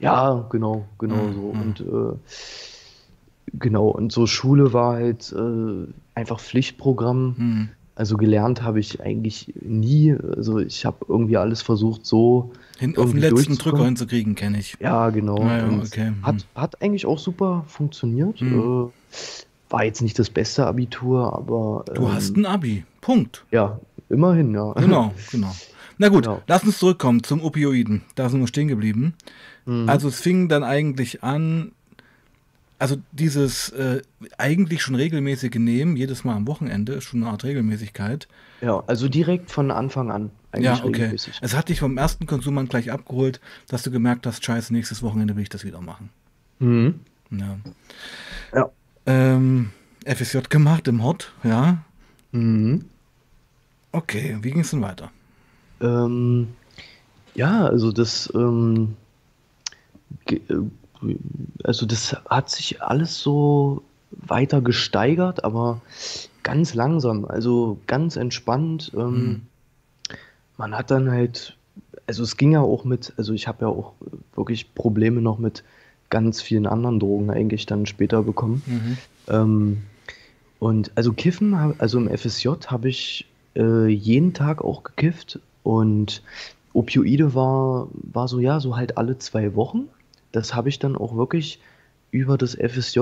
ja, genau, genau Mhm, so. mhm. Und äh, genau, und so Schule war halt äh, einfach Pflichtprogramm. Hm. Also gelernt habe ich eigentlich nie. Also ich habe irgendwie alles versucht, so Hin, auf den letzten. Drücker hinzukriegen, kenne ich. Ja, genau. Ja, ja, Und okay. Hat, hat eigentlich auch super funktioniert. Hm. Äh, war jetzt nicht das beste Abitur, aber Du ähm, hast ein Abi. Punkt. ja, immerhin, ja. Genau, genau. Na gut, Genau. lass uns zurückkommen zum Opioiden. Da sind wir stehen geblieben. Mhm. Also es fing dann eigentlich an, also dieses äh, eigentlich schon regelmäßige Nehmen, jedes Mal am Wochenende, ist schon eine Art Regelmäßigkeit. ja, also direkt von Anfang an. Eigentlich ja, okay. regelmäßig. Es hat dich vom ersten Konsum an gleich abgeholt, dass du gemerkt hast, scheiße, nächstes Wochenende will ich das wieder machen. Mhm. Ja. Ja. Ähm, FSJ gemacht im Hort, ja. Mhm. Okay, wie ging es denn weiter? Ähm, ja, also das, ähm, äh, also das hat sich alles so weiter gesteigert, aber ganz langsam, also ganz entspannt. Ähm, Mhm. Man hat dann halt also es ging ja auch mit, also ich habe ja auch wirklich Probleme noch mit ganz vielen anderen Drogen eigentlich dann später bekommen. Mhm. Ähm, und also Kiffen, also im FSJ habe ich äh, jeden Tag auch gekifft und Opioide war, war so, ja, so halt alle zwei Wochen. Das habe ich dann auch wirklich über das FSJ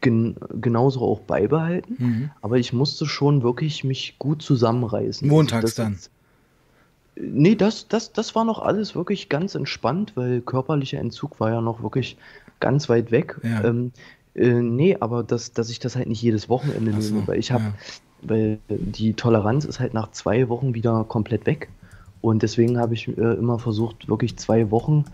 gen genauso auch beibehalten. Mhm. Aber ich musste schon wirklich mich gut zusammenreißen. Montags Also dann. ist- Nee, das, das, das war noch alles wirklich ganz entspannt, weil körperlicher Entzug war ja noch wirklich ganz weit weg. Ja. Ähm, äh, nee, aber das, dass ich das halt nicht jedes Wochenende so, nehme, weil ich habe, ja. weil die Toleranz ist halt nach zwei Wochen wieder komplett weg. Und deswegen habe ich äh, immer versucht, wirklich zwei Wochen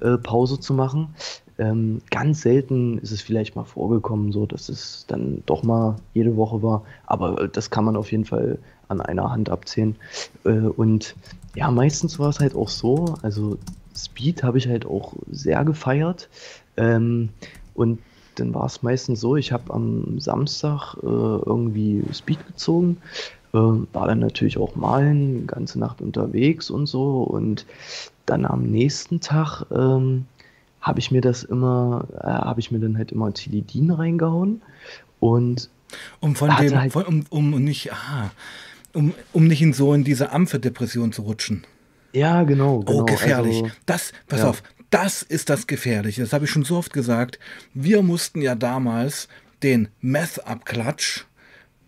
äh, Pause zu machen. Ähm, ganz selten ist es vielleicht mal vorgekommen, so dass es dann doch mal jede Woche war. Aber äh, das kann man auf jeden Fall an einer Hand abzählen. Äh, und ja, meistens war es halt auch so. Also Speed habe ich halt auch sehr gefeiert. Ähm, und dann war es meistens so, ich habe am Samstag äh, irgendwie Speed gezogen, äh, war dann natürlich auch malen, ganze Nacht unterwegs und so. Und dann am nächsten Tag ähm, habe ich mir das immer, äh, habe ich mir dann halt immer Tilidin reingehauen. Und Um von dem, halt- von, um, um nicht, ah, um, um nicht in so in diese Amphedepression zu rutschen. ja, genau, genau. Oh, gefährlich. Also, das, pass ja. auf, das ist das Gefährliche. Das habe ich schon so oft gesagt. Wir mussten ja damals den Meth-Abklatsch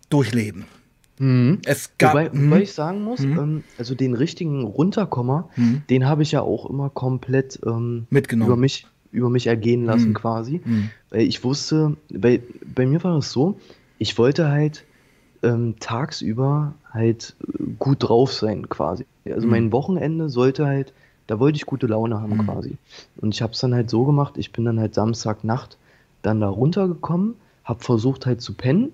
durchleben. Mhm. Es gab. Wobei, Mhm. wobei ich sagen muss, Mhm. ähm, also den richtigen Runterkommer, Mhm. den habe ich ja auch immer komplett ähm, Mitgenommen. über mich, über mich ergehen lassen Mhm. quasi. Mhm. Weil ich wusste, bei, bei mir war es so, ich wollte halt ähm, tagsüber halt äh, gut drauf sein quasi. Also Mhm. mein Wochenende sollte halt, da wollte ich gute Laune haben Mhm. quasi. Und ich habe es dann halt so gemacht, ich bin dann halt Samstagnacht dann da runtergekommen, habe versucht halt zu pennen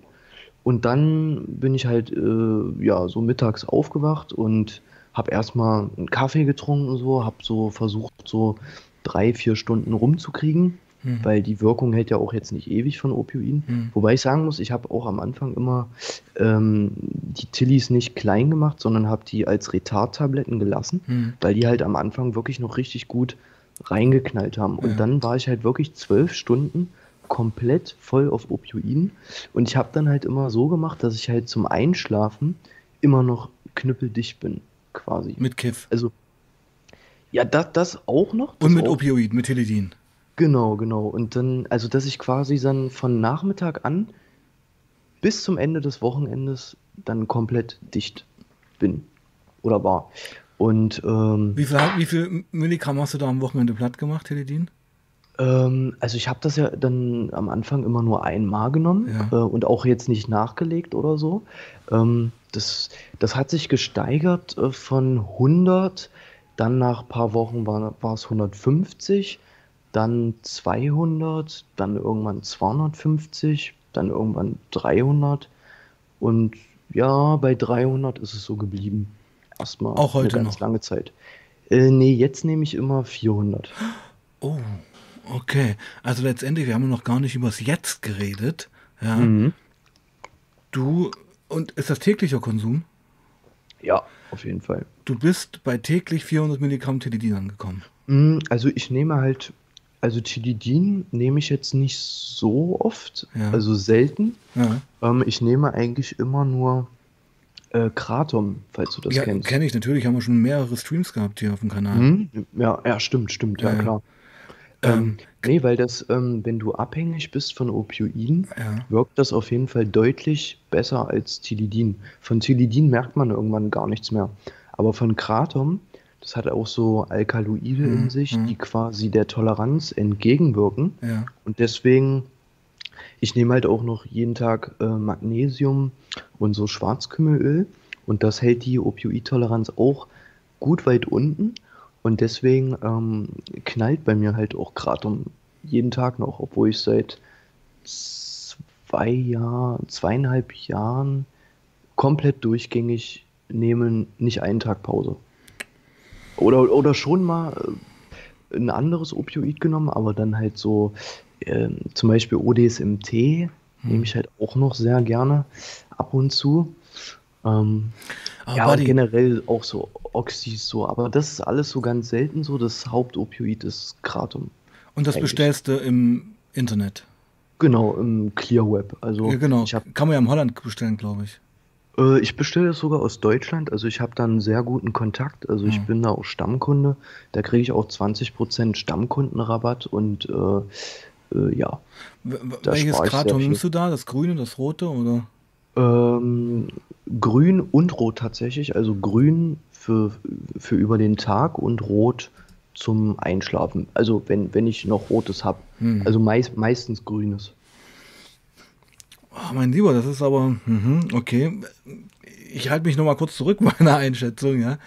und dann bin ich halt äh, ja so mittags aufgewacht und habe erstmal einen Kaffee getrunken und so, habe so versucht so drei, vier Stunden rumzukriegen, Mhm. weil die Wirkung hält ja auch jetzt nicht ewig von Opioiden. Mhm. Wobei ich sagen muss, ich habe auch am Anfang immer ähm, die Tillis nicht klein gemacht, sondern habe die als Retardtabletten gelassen, Mhm. weil die halt am Anfang wirklich noch richtig gut reingeknallt haben. Und Ja. dann war ich halt wirklich zwölf Stunden komplett voll auf Opioiden. Und ich habe dann halt immer so gemacht, dass ich halt zum Einschlafen immer noch knüppeldicht bin, quasi. Mit Kiff. Also, ja, das, das auch noch. Das Und mit auch, Opioid, mit Teledin. Genau, genau. Und dann, also dass ich quasi dann von Nachmittag an bis zum Ende des Wochenendes dann komplett dicht bin oder war. Und ähm, Wie viel, wie viel Milligramm hast du da am Wochenende platt gemacht, Teledin? Ähm, also ich habe das ja dann am Anfang immer nur einmal genommen Ja. äh, und auch jetzt nicht nachgelegt oder so. Ähm, das, das hat sich gesteigert äh, von 100, dann nach ein paar Wochen war, es 150, dann 200, dann irgendwann 250, dann irgendwann 300 und ja, bei 300 ist es so geblieben. Erstmal Auch heute eine ganz noch? lange Zeit. Äh, nee, jetzt nehme ich immer 400. Oh, okay. Also letztendlich, wir haben noch gar nicht übers Jetzt geredet. Ja. Mhm. Du, und ist das täglicher Konsum? Ja, auf jeden Fall. Du bist bei täglich 400 Milligramm Teledin angekommen. Mm, Also ich nehme halt, also Tilidin nehme ich jetzt nicht so oft, Ja. also selten. Ja, Ähm, ich nehme eigentlich immer nur äh, Kratom, falls du das ja kennst. kenne ich natürlich. Haben wir schon mehrere Streams gehabt hier auf dem Kanal. Mhm. Ja, ja, stimmt, stimmt, ja. klar. Ähm, Ähm, nee, weil das, ähm, wenn du abhängig bist von Opioiden, Ja. wirkt das auf jeden Fall deutlich besser als Tilidin. Von Tilidin merkt man irgendwann gar nichts mehr. Aber von Kratom, das hat auch so Alkaloide Mhm, in sich, mhm. die quasi der Toleranz entgegenwirken. Ja. Und deswegen, ich nehme halt auch noch jeden Tag äh, Magnesium und so Schwarzkümmelöl. Und das hält die Opioidtoleranz auch gut weit unten. Und deswegen ähm, knallt bei mir halt auch Kratom jeden Tag noch, obwohl ich seit zwei Jahren, zweieinhalb Jahren komplett durchgängig nehme, nicht einen Tag Pause. Oder, oder schon mal äh, ein anderes Opioid genommen, aber dann halt so ähm, zum Beispiel ODSMT nehme ich halt auch noch sehr gerne ab und zu. Ähm, Aber ja, und Buddy, generell auch so Oxys so, aber das ist alles so ganz selten so. Das Hauptopioid ist Kratom und das eigentlich. bestellst du im Internet. Genau, im Clear Web. Ja, Also genau. ich habe, Kann man ja in Holland bestellen, glaube ich. äh, ich bestelle das sogar aus Deutschland. Also ich habe da einen sehr guten Kontakt. Also ich Ja. bin da auch Stammkunde. Da kriege ich auch 20% Stammkundenrabatt und äh, äh, ja, W- Welches Kratom nimmst du da? Das grüne, das rote oder? Ähm, grün und rot tatsächlich. Also grün für, für über den Tag und rot zum Einschlafen. Also wenn, wenn ich noch rotes habe. Hm. Also meist, meistens grünes. Oh, mein Lieber, das ist aber, mhm, okay. Ich halte mich nochmal kurz zurück bei meiner Einschätzung, ja.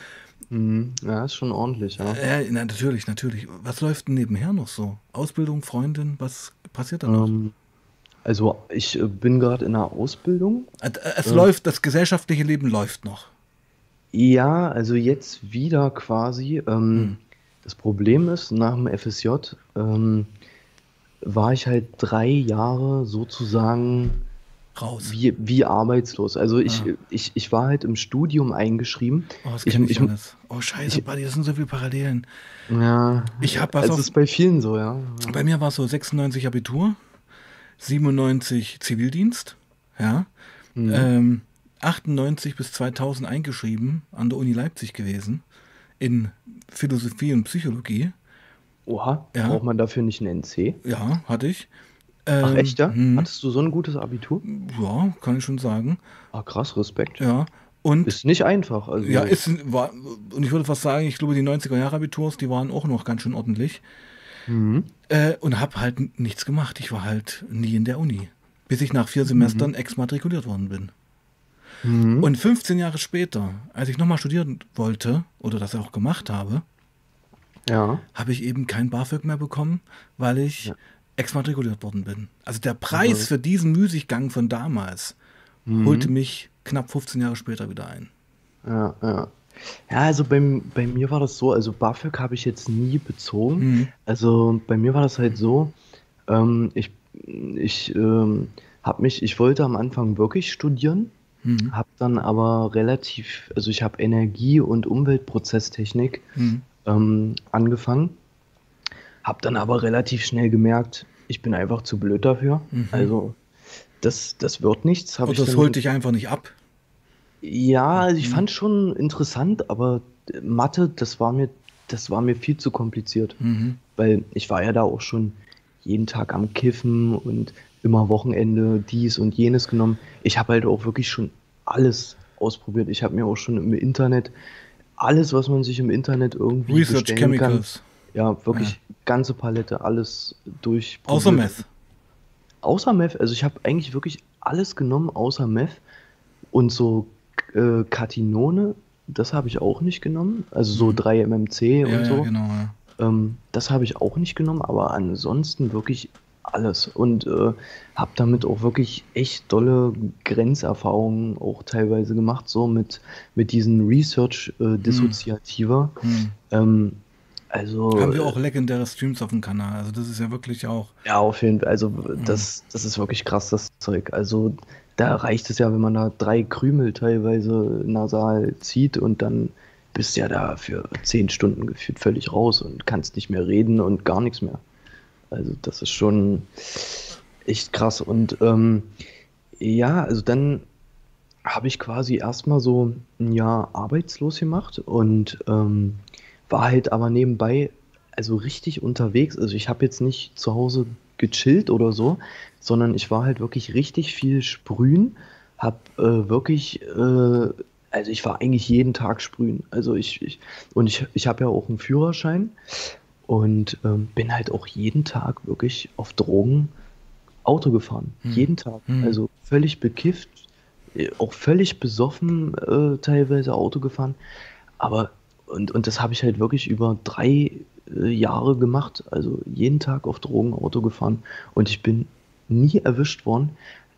Mhm. Ja, ist schon ordentlich, ja. Äh, na, natürlich, natürlich. Was läuft denn nebenher noch so? Ausbildung, Freundin, was passiert da noch? Ähm, also ich äh, bin gerade in der Ausbildung. Äh, Es äh, läuft, das gesellschaftliche Leben läuft noch. Ja, also jetzt wieder quasi. Ähm, Hm. das Problem ist, nach dem FSJ ähm, war ich halt drei Jahre sozusagen Raus. wie, wie arbeitslos. Also ich, Ja. ich, ich war halt im Studium eingeschrieben. Oh, das Ich, ich ich, alles. Oh, scheiße, ich, Buddy, das sind so viele Parallelen. ja, Ich was also auf, ist bei vielen so. Ja. bei mir war es so 96 Abitur, 97 Zivildienst, ja, Mhm. ähm, 98 bis 2000 eingeschrieben an der Uni Leipzig gewesen in Philosophie und Psychologie. Oha, Ja, braucht man dafür nicht ein NC? ja, hatte ich. Ach Ähm, echt, ja? hm, Hattest du so ein gutes Abitur? ja, kann ich schon sagen. Ah, krass, Respekt. Ja, und Ist nicht einfach, ja, also. ist, war, und ich würde fast sagen, ich glaube, die 90er Jahre Abiturs, die waren auch noch ganz schön ordentlich. Mhm. Äh, und habe halt nichts gemacht. Ich war halt nie in der Uni, bis ich nach vier Mhm. Semestern exmatrikuliert worden bin. Mhm. Und 15 Jahre später, als ich nochmal studieren wollte oder das auch gemacht habe, Ja. habe ich eben kein BAföG mehr bekommen, weil ich Ja. exmatrikuliert worden bin. Also der. Preis für diesen Müßiggang von damals holte Mhm. mich knapp 15 Jahre später wieder ein. Ja, ja. Ja, also bei, bei mir war das so, also BAföG habe ich jetzt nie bezogen. Mhm. Also bei mir war das halt so, ähm, ich, ich ähm, habe mich, ich wollte am Anfang wirklich studieren, Mhm. habe dann aber relativ, also ich habe Energie- und Umweltprozesstechnik Mhm. ähm, angefangen, habe dann aber relativ schnell gemerkt, ich bin einfach zu blöd dafür. Mhm. Also das, das wird nichts, Und das holt dich einfach nicht ab. Ja, also ich Mhm. fand schon interessant, aber Mathe, das war mir, das war mir viel zu kompliziert, Mhm. weil ich war ja da auch schon jeden Tag am Kiffen und immer Wochenende dies und jenes genommen. Ich habe halt auch wirklich schon alles ausprobiert. Ich habe mir auch schon im Internet alles, was man sich im Internet irgendwie Research bestellen kann, Chemicals. ja, Ja. wirklich ganze Palette, alles Außer durchprobiert. Meth. Außer Meth, also ich habe eigentlich wirklich alles genommen außer Meth und so äh, Katinone, das habe ich auch nicht genommen, also so Mhm. 3 MMC Ja, und ja, so, genau. Ja. ähm, das habe ich auch nicht genommen, aber ansonsten wirklich alles und äh, habe damit auch wirklich echt dolle Grenzerfahrungen auch teilweise gemacht, so mit, mit diesen Research äh, Hm. Hm. Ähm, also Haben wir auch legendäre Streams auf dem Kanal. Also das ist ja wirklich auch. Ja, auf jeden Fall. Also Hm. das, das ist wirklich krass, das Zeug. Also da reicht es ja, wenn man da drei Krümel teilweise nasal zieht und dann bist du ja da für zehn Stunden gefühlt völlig raus und kannst nicht mehr reden und gar nichts mehr. Also das ist schon echt krass. Und ähm, ja, also dann habe ich quasi erstmal so ein Jahr arbeitslos gemacht und ähm, war halt aber nebenbei also richtig unterwegs. Also ich habe jetzt nicht zu Hause gechillt oder so, sondern ich war halt wirklich richtig viel sprühen, habe äh, wirklich, äh, also ich war eigentlich jeden Tag sprühen. Also ich, ich und ich, ich habe ja auch einen Führerschein und ähm, bin halt auch jeden Tag wirklich auf Drogen Auto gefahren. Hm. Jeden Tag. Hm. Also völlig bekifft, äh, auch völlig besoffen äh, teilweise Auto gefahren. Aber, und, und das habe ich halt wirklich über drei äh, Jahre gemacht. Also jeden Tag auf Drogen Auto gefahren. Und ich bin nie erwischt worden.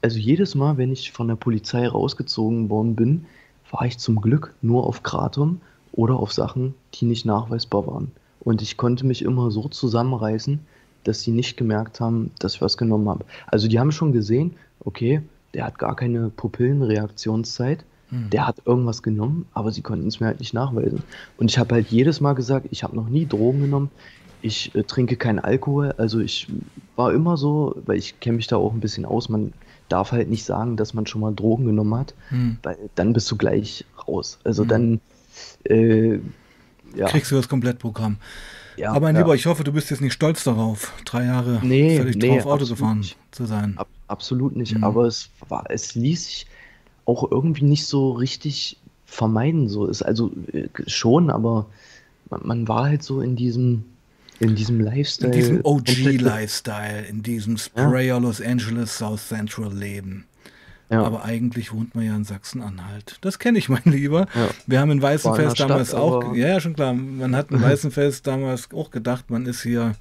Also jedes Mal, wenn ich von der Polizei rausgezogen worden bin, war ich zum Glück nur auf Kratom oder auf Sachen, die nicht nachweisbar waren. Und ich konnte mich immer so zusammenreißen, dass sie nicht gemerkt haben, dass ich was genommen habe. Also die haben schon gesehen, okay, der hat gar keine Pupillenreaktionszeit. Hm. der hat irgendwas genommen, aber sie konnten es mir halt nicht nachweisen. Und ich habe halt jedes Mal gesagt, ich habe noch nie Drogen genommen, ich äh, trinke keinen Alkohol, also ich war immer so, weil ich kenne mich da auch ein bisschen aus, man darf halt nicht sagen, dass man schon mal Drogen genommen hat, hm. weil dann bist du gleich raus. Also hm. dann äh, ja. kriegst du das Komplettprogramm. Ja, Aber mein ja. Lieber, ich hoffe, du bist jetzt nicht stolz darauf, drei Jahre nee, völlig nee, drauf Auto gefahren nicht. zu sein. Ab, absolut nicht. Mhm. Aber es war, es ließ sich auch irgendwie nicht so richtig vermeiden. So ist also äh, schon, aber man, man war halt so in diesem in diesem Lifestyle. In diesem OG-Lifestyle, in diesem Sprayer ja. Los Angeles South Central Leben. Ja. Aber eigentlich wohnt man ja in Sachsen-Anhalt. Das kenne ich, mein Lieber. Ja. Wir haben in Weißenfest Stadt, damals auch, ja, ja, schon klar, man hat in Weißenfest damals auch gedacht, man ist hier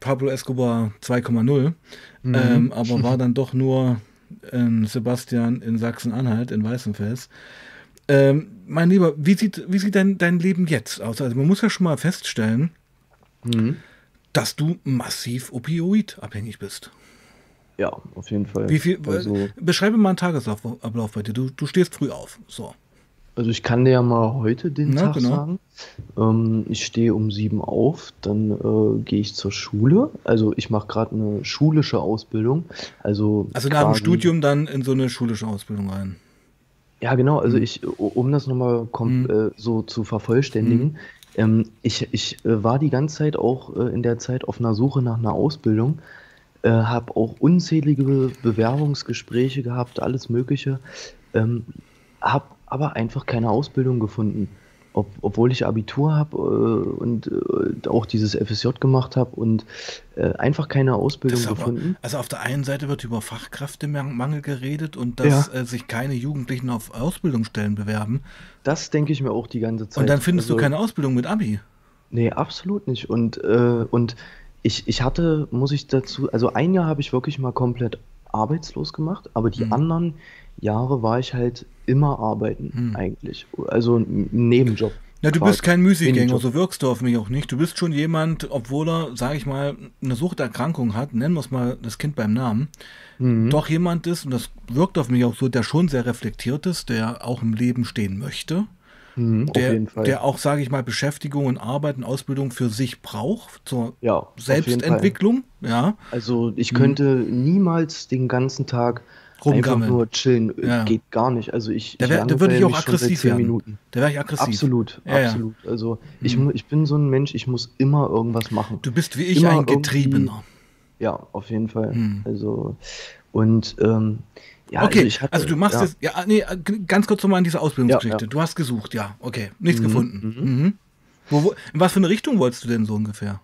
Pablo Escobar 2,0, mhm. ähm, aber war dann doch nur in Sebastian in Sachsen-Anhalt, in Weißenfels. Ähm, mein Lieber, wie sieht, wie sieht dein, dein Leben jetzt aus? Also man muss ja schon mal feststellen, mhm. dass du massiv opioidabhängig bist. Ja, auf jeden Fall. Wie viel, also, beschreibe mal einen Tagesablauf bei dir. Du, du stehst früh auf. So. Also ich kann dir ja mal heute den Na, Tag genau. sagen. Ähm, ich stehe um sieben auf, dann äh, gehe ich zur Schule. Also ich mache gerade eine schulische Ausbildung. Also, also nach dem Studium dann in so eine schulische Ausbildung rein. Ja, genau. Also hm. ich, um das nochmal hm. äh, so zu vervollständigen, hm. ähm, ich, ich äh, war die ganze Zeit auch äh, in der Zeit auf einer Suche nach einer Ausbildung äh, habe auch unzählige Bewerbungsgespräche gehabt, alles Mögliche, ähm, habe aber einfach keine Ausbildung gefunden. Ob, obwohl ich Abitur habe äh, und äh, auch dieses FSJ gemacht habe und äh, einfach keine Ausbildung aber, gefunden. Also auf der einen Seite wird über Fachkräftemangel geredet und dass ja. Äh, sich keine Jugendlichen auf Ausbildungsstellen bewerben. Das denke ich mir auch die ganze Zeit. Und dann findest also, du keine Ausbildung mit Abi. Nee, absolut nicht. Und, äh, und ich, ich hatte, muss ich dazu, also ein Jahr habe ich wirklich mal komplett arbeitslos gemacht, aber die mhm. anderen Jahre war ich halt immer arbeiten mhm. eigentlich. Also ein Nebenjob. Ja, du bist kein Müßiggänger, so wirkst du auf mich auch nicht. Du bist schon jemand, obwohl er, sage ich mal, eine Suchterkrankung hat, nennen wir es mal das Kind beim Namen, mhm. doch jemand ist, und das wirkt auf mich auch so, der schon sehr reflektiert ist, der auch im Leben stehen möchte. Mhm, der, der, auch, sage ich mal, Beschäftigung und Arbeit und Ausbildung für sich braucht, zur ja, Selbstentwicklung. Ja. Also ich könnte mhm. niemals den ganzen Tag Rumgammeln. einfach nur chillen. Ja. Geht gar nicht. Also ich, da, da würde ich auch aggressiv werden. Minuten. Da wäre ich aggressiv. Absolut, ja, absolut. Also ich, mhm. ich bin so ein Mensch, ich muss immer irgendwas machen. Du bist wie ich immer ein Getriebener. Ja, auf jeden Fall. Mhm. Also und ähm, ja, okay, also, hatte, also, du machst es, ja, nee, ganz kurz nochmal an diese Ausbildungsgeschichte. Du hast gesucht, ja, okay, nichts mhm, gefunden. Mhm. Mhm. Wo, wo, in was für eine Richtung wolltest du denn so ungefähr?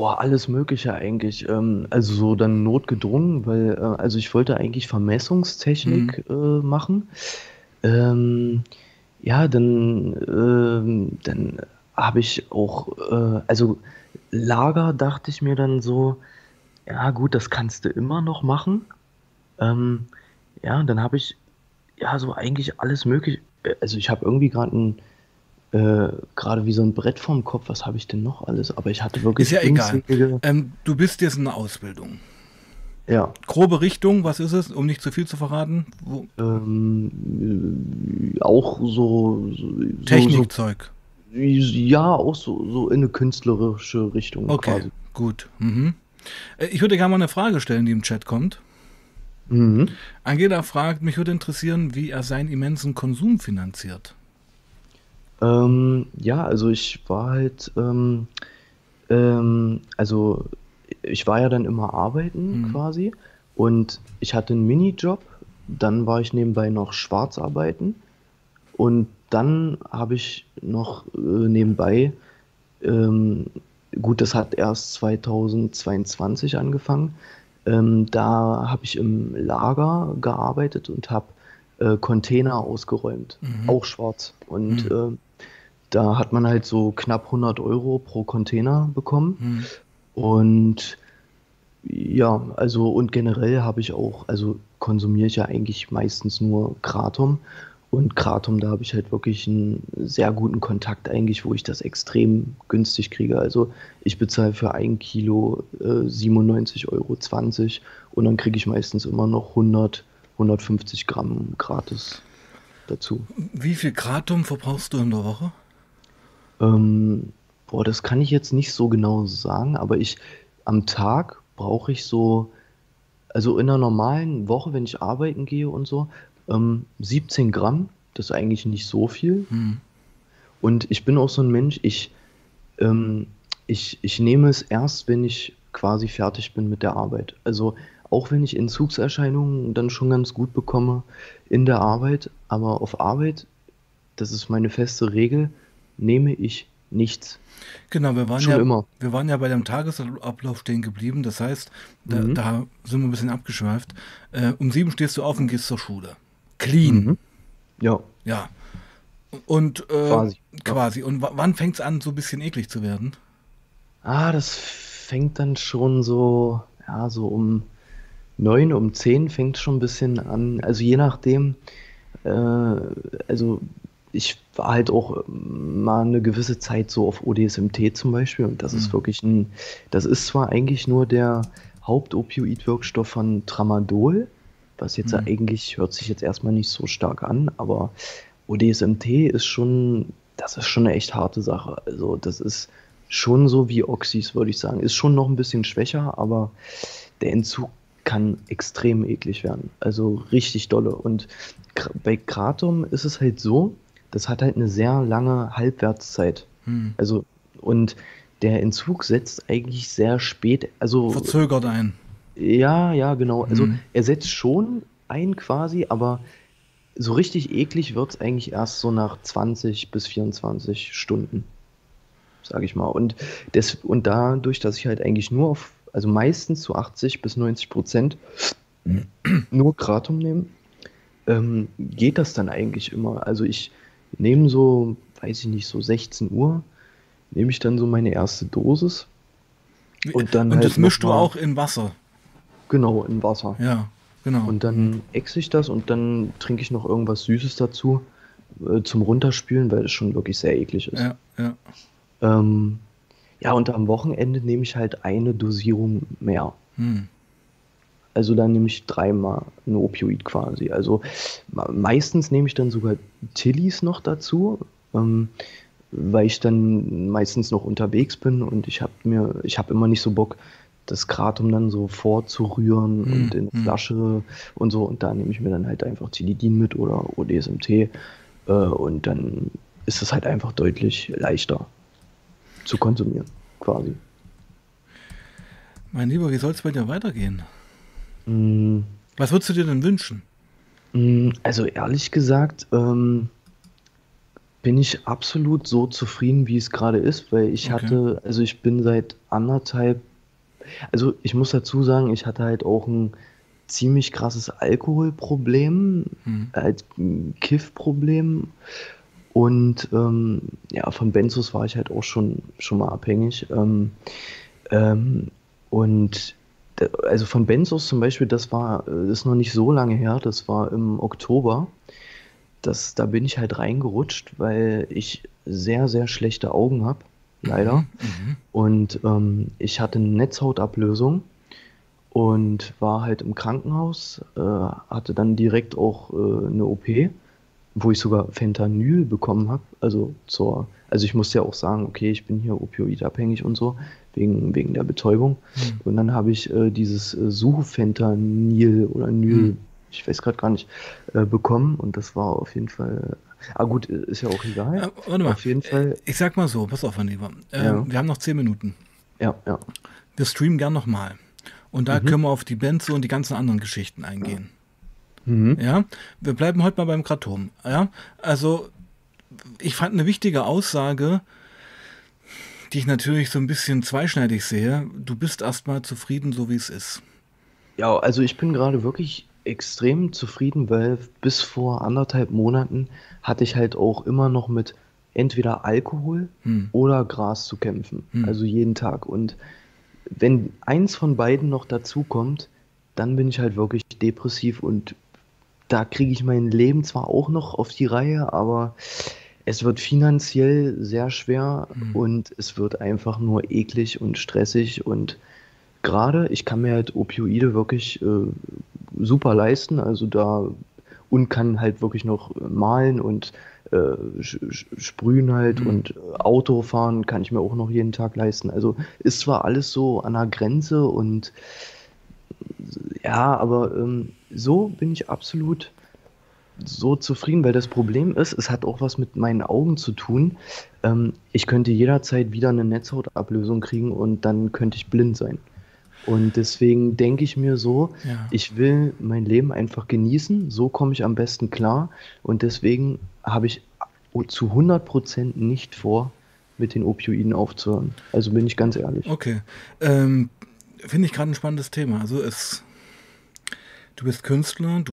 Boah, alles Mögliche eigentlich. Ähm, also so dann notgedrungen, weil, äh, also ich wollte eigentlich Vermessungstechnik mhm. äh, machen. Ähm, ja, dann, äh, dann habe ich auch, äh, also Lager dachte ich mir dann so, ja gut, das kannst du immer noch machen. Ähm, ja, dann habe ich ja so eigentlich alles mögliche. Also ich habe irgendwie gerade ein äh, gerade wie so ein Brett vorm Kopf. Was habe ich denn noch alles? Aber ich hatte wirklich. Ist ja egal. Ähm, du bist jetzt in der Ausbildung. Ja. Grobe Richtung, was ist es, um nicht zu viel zu verraten? Ähm, auch so, so Technikzeug. So, ja, auch so, so in eine künstlerische Richtung. Okay, quasi. gut. Mhm. Äh, ich würde gerne mal eine Frage stellen, die im Chat kommt. Mhm. Angela fragt, mich würde interessieren, wie er seinen immensen Konsum finanziert. Ähm, ja, also ich war halt, ähm, ähm, also ich war ja dann immer arbeiten mhm. quasi und ich hatte einen Minijob, dann war ich nebenbei noch schwarz arbeiten und dann habe ich noch äh, nebenbei, ähm, gut, das hat erst 2022 angefangen, ähm, da habe ich im Lager gearbeitet und habe äh, Container ausgeräumt, mhm. auch schwarz. Und mhm. äh, da hat man halt so knapp 100 Euro pro Container bekommen. Mhm. Und ja, also und generell habe ich auch, also konsumiere ich ja eigentlich meistens nur Kratom und Kratom, da habe ich halt wirklich einen sehr guten Kontakt eigentlich, wo ich das extrem günstig kriege. Also ich bezahle für ein Kilo äh, 97,20 Euro und dann kriege ich meistens immer noch 100, 150 Gramm gratis dazu. Wie viel Kratom verbrauchst du in der Woche? Ähm, boah, das kann ich jetzt nicht so genau sagen, aber ich am Tag brauche ich so, also in einer normalen Woche, wenn ich arbeiten gehe und so, ähm, 17 Gramm. Das ist eigentlich nicht so viel. Hm. Und ich bin auch so ein Mensch, ich, ähm, ich, ich nehme es erst, wenn ich quasi fertig bin mit der Arbeit. Also auch wenn ich Entzugserscheinungen dann schon ganz gut bekomme in der Arbeit, aber auf Arbeit, das ist meine feste Regel, nehme ich nichts. Genau, wir waren, Schon ja, immer. wir waren ja bei dem Tagesablauf stehen geblieben. Das heißt, da, Mhm. da sind wir ein bisschen abgeschweift. Äh, um sieben stehst du auf und gehst zur Schule. Clean, Mhm. Ja, ja. Und äh, Quasi, quasi. Und wa- wann fängt es an, so ein bisschen eklig zu werden? ah, das fängt dann schon so, ja, so um neun, um zehn fängt schon ein bisschen an. Also je nachdem, äh, also ich war halt auch ähm, mal eine gewisse Zeit so auf ODSMT zum Beispiel und das ist Mhm. wirklich ein, das ist zwar eigentlich nur der Hauptopioidwirkstoff von Tramadol, was jetzt Mhm. eigentlich hört sich jetzt erstmal nicht so stark an, aber ODSMT ist schon, das ist schon eine echt harte Sache. Also das ist schon so wie Oxys, würde ich sagen. Ist schon noch ein bisschen schwächer, aber der Entzug kann extrem eklig werden. Also richtig dolle. Und bei Kratom ist es halt so, das hat halt eine sehr lange Halbwertszeit. Hm. Also, und der Entzug setzt eigentlich sehr spät, also Verzögert ein. ja, ja, genau. Also Mhm. er setzt schon ein quasi, aber so richtig eklig wird es eigentlich erst so nach 20 bis 24 Stunden, sage ich mal. Und, das, und dadurch, dass ich halt eigentlich nur auf, also meistens zu 80 bis 90 Prozent nur Kratom nehme, ähm, geht das dann eigentlich immer. Also ich nehme so, weiß ich nicht, so 16 Uhr, nehme ich dann so meine erste Dosis. Und dann Und halt das mischst du auch in Wasser. Genau, in Wasser. Ja, genau. Und dann exe ich das und dann trinke ich noch irgendwas Süßes dazu äh, zum Runterspülen, weil es schon wirklich sehr eklig ist. ja, ja. Ähm, ja, und am Wochenende nehme ich halt eine Dosierung mehr. Hm. Also dann nehme ich dreimal ein Opioid quasi. Also me- meistens nehme ich dann sogar Tillis noch dazu, ähm, weil ich dann meistens noch unterwegs bin und ich habe mir, ich habe immer nicht so Bock, das Kratom dann so vorzurühren Hm, und in hm. Flasche und so. Und da nehme ich mir dann halt einfach Tilidin mit oder ODSMT äh, und dann ist es halt einfach deutlich leichter zu konsumieren, quasi. Mein Lieber, wie soll es bei dir weitergehen? Mm. Was würdest du dir denn wünschen? Mm, Also ehrlich gesagt, ähm, bin ich absolut so zufrieden, wie es gerade ist, weil ich Okay. hatte, also ich bin seit anderthalb, also ich muss dazu sagen, ich hatte halt auch ein ziemlich krasses Alkoholproblem, Hm. halt ein Kiffproblem und ähm, ja, von Benzos war ich halt auch schon, schon mal abhängig. Ähm, ähm, und also von Benzos zum Beispiel, das war, äh, das ist noch nicht so lange her, das war im Oktober. Das, da bin ich halt reingerutscht, weil ich sehr, sehr schlechte Augen habe, leider. Mhm. Und ähm, ich hatte eine Netzhautablösung und war halt im Krankenhaus, äh, hatte dann direkt auch äh, eine OP, wo ich sogar Fentanyl bekommen habe. Also zur, also ich musste ja auch sagen, okay, ich bin hier opioidabhängig und so, wegen, wegen der Betäubung. Mhm. Und dann habe ich äh, dieses äh, Sufentanil oder Nyl, Mhm. ich weiß gerade gar nicht, äh, bekommen und das war auf jeden Fall. Ah gut, äh, ist ja auch egal. Äh, warte mal. Auf jeden Fall, Ich sag mal so, pass auf, mein Lieber. Äh, Ja. Wir haben noch zehn Minuten. ja, ja. Wir streamen gern nochmal. Und da Mhm. können wir auf die Benzo und die ganzen anderen Geschichten eingehen. Mhm. Ja, wir bleiben heute mal beim Kratom. Ja, also ich fand eine wichtige Aussage, die ich natürlich so ein bisschen zweischneidig sehe. Du bist erstmal zufrieden, so wie es ist. Ja, also ich bin gerade wirklich extrem zufrieden, weil bis vor anderthalb Monaten hatte ich halt auch immer noch mit entweder Alkohol Hm. oder Gras zu kämpfen. Hm. Also jeden Tag. Und wenn eins von beiden noch dazu kommt, dann bin ich halt wirklich depressiv und da kriege ich mein Leben zwar auch noch auf die Reihe, aber es wird finanziell sehr schwer Hm. und es wird einfach nur eklig und stressig und gerade, ich kann mir halt Opioide wirklich äh, super leisten, also da und kann halt wirklich noch malen und äh, sprühen halt mhm. und äh, Auto fahren kann ich mir auch noch jeden Tag leisten. Also ist zwar alles so an der Grenze und ja, aber ähm, so bin ich absolut so zufrieden, weil das Problem ist, es hat auch was mit meinen Augen zu tun. Ähm, ich könnte jederzeit wieder eine Netzhautablösung kriegen und dann könnte ich blind sein. Und deswegen denke ich mir so, ja. ich will mein Leben einfach genießen, so komme ich am besten klar. Und deswegen habe ich zu 100% nicht vor, mit den Opioiden aufzuhören. Also bin ich ganz ehrlich. Okay. Ähm, Finde ich gerade ein spannendes Thema. Also es, du bist Künstler, du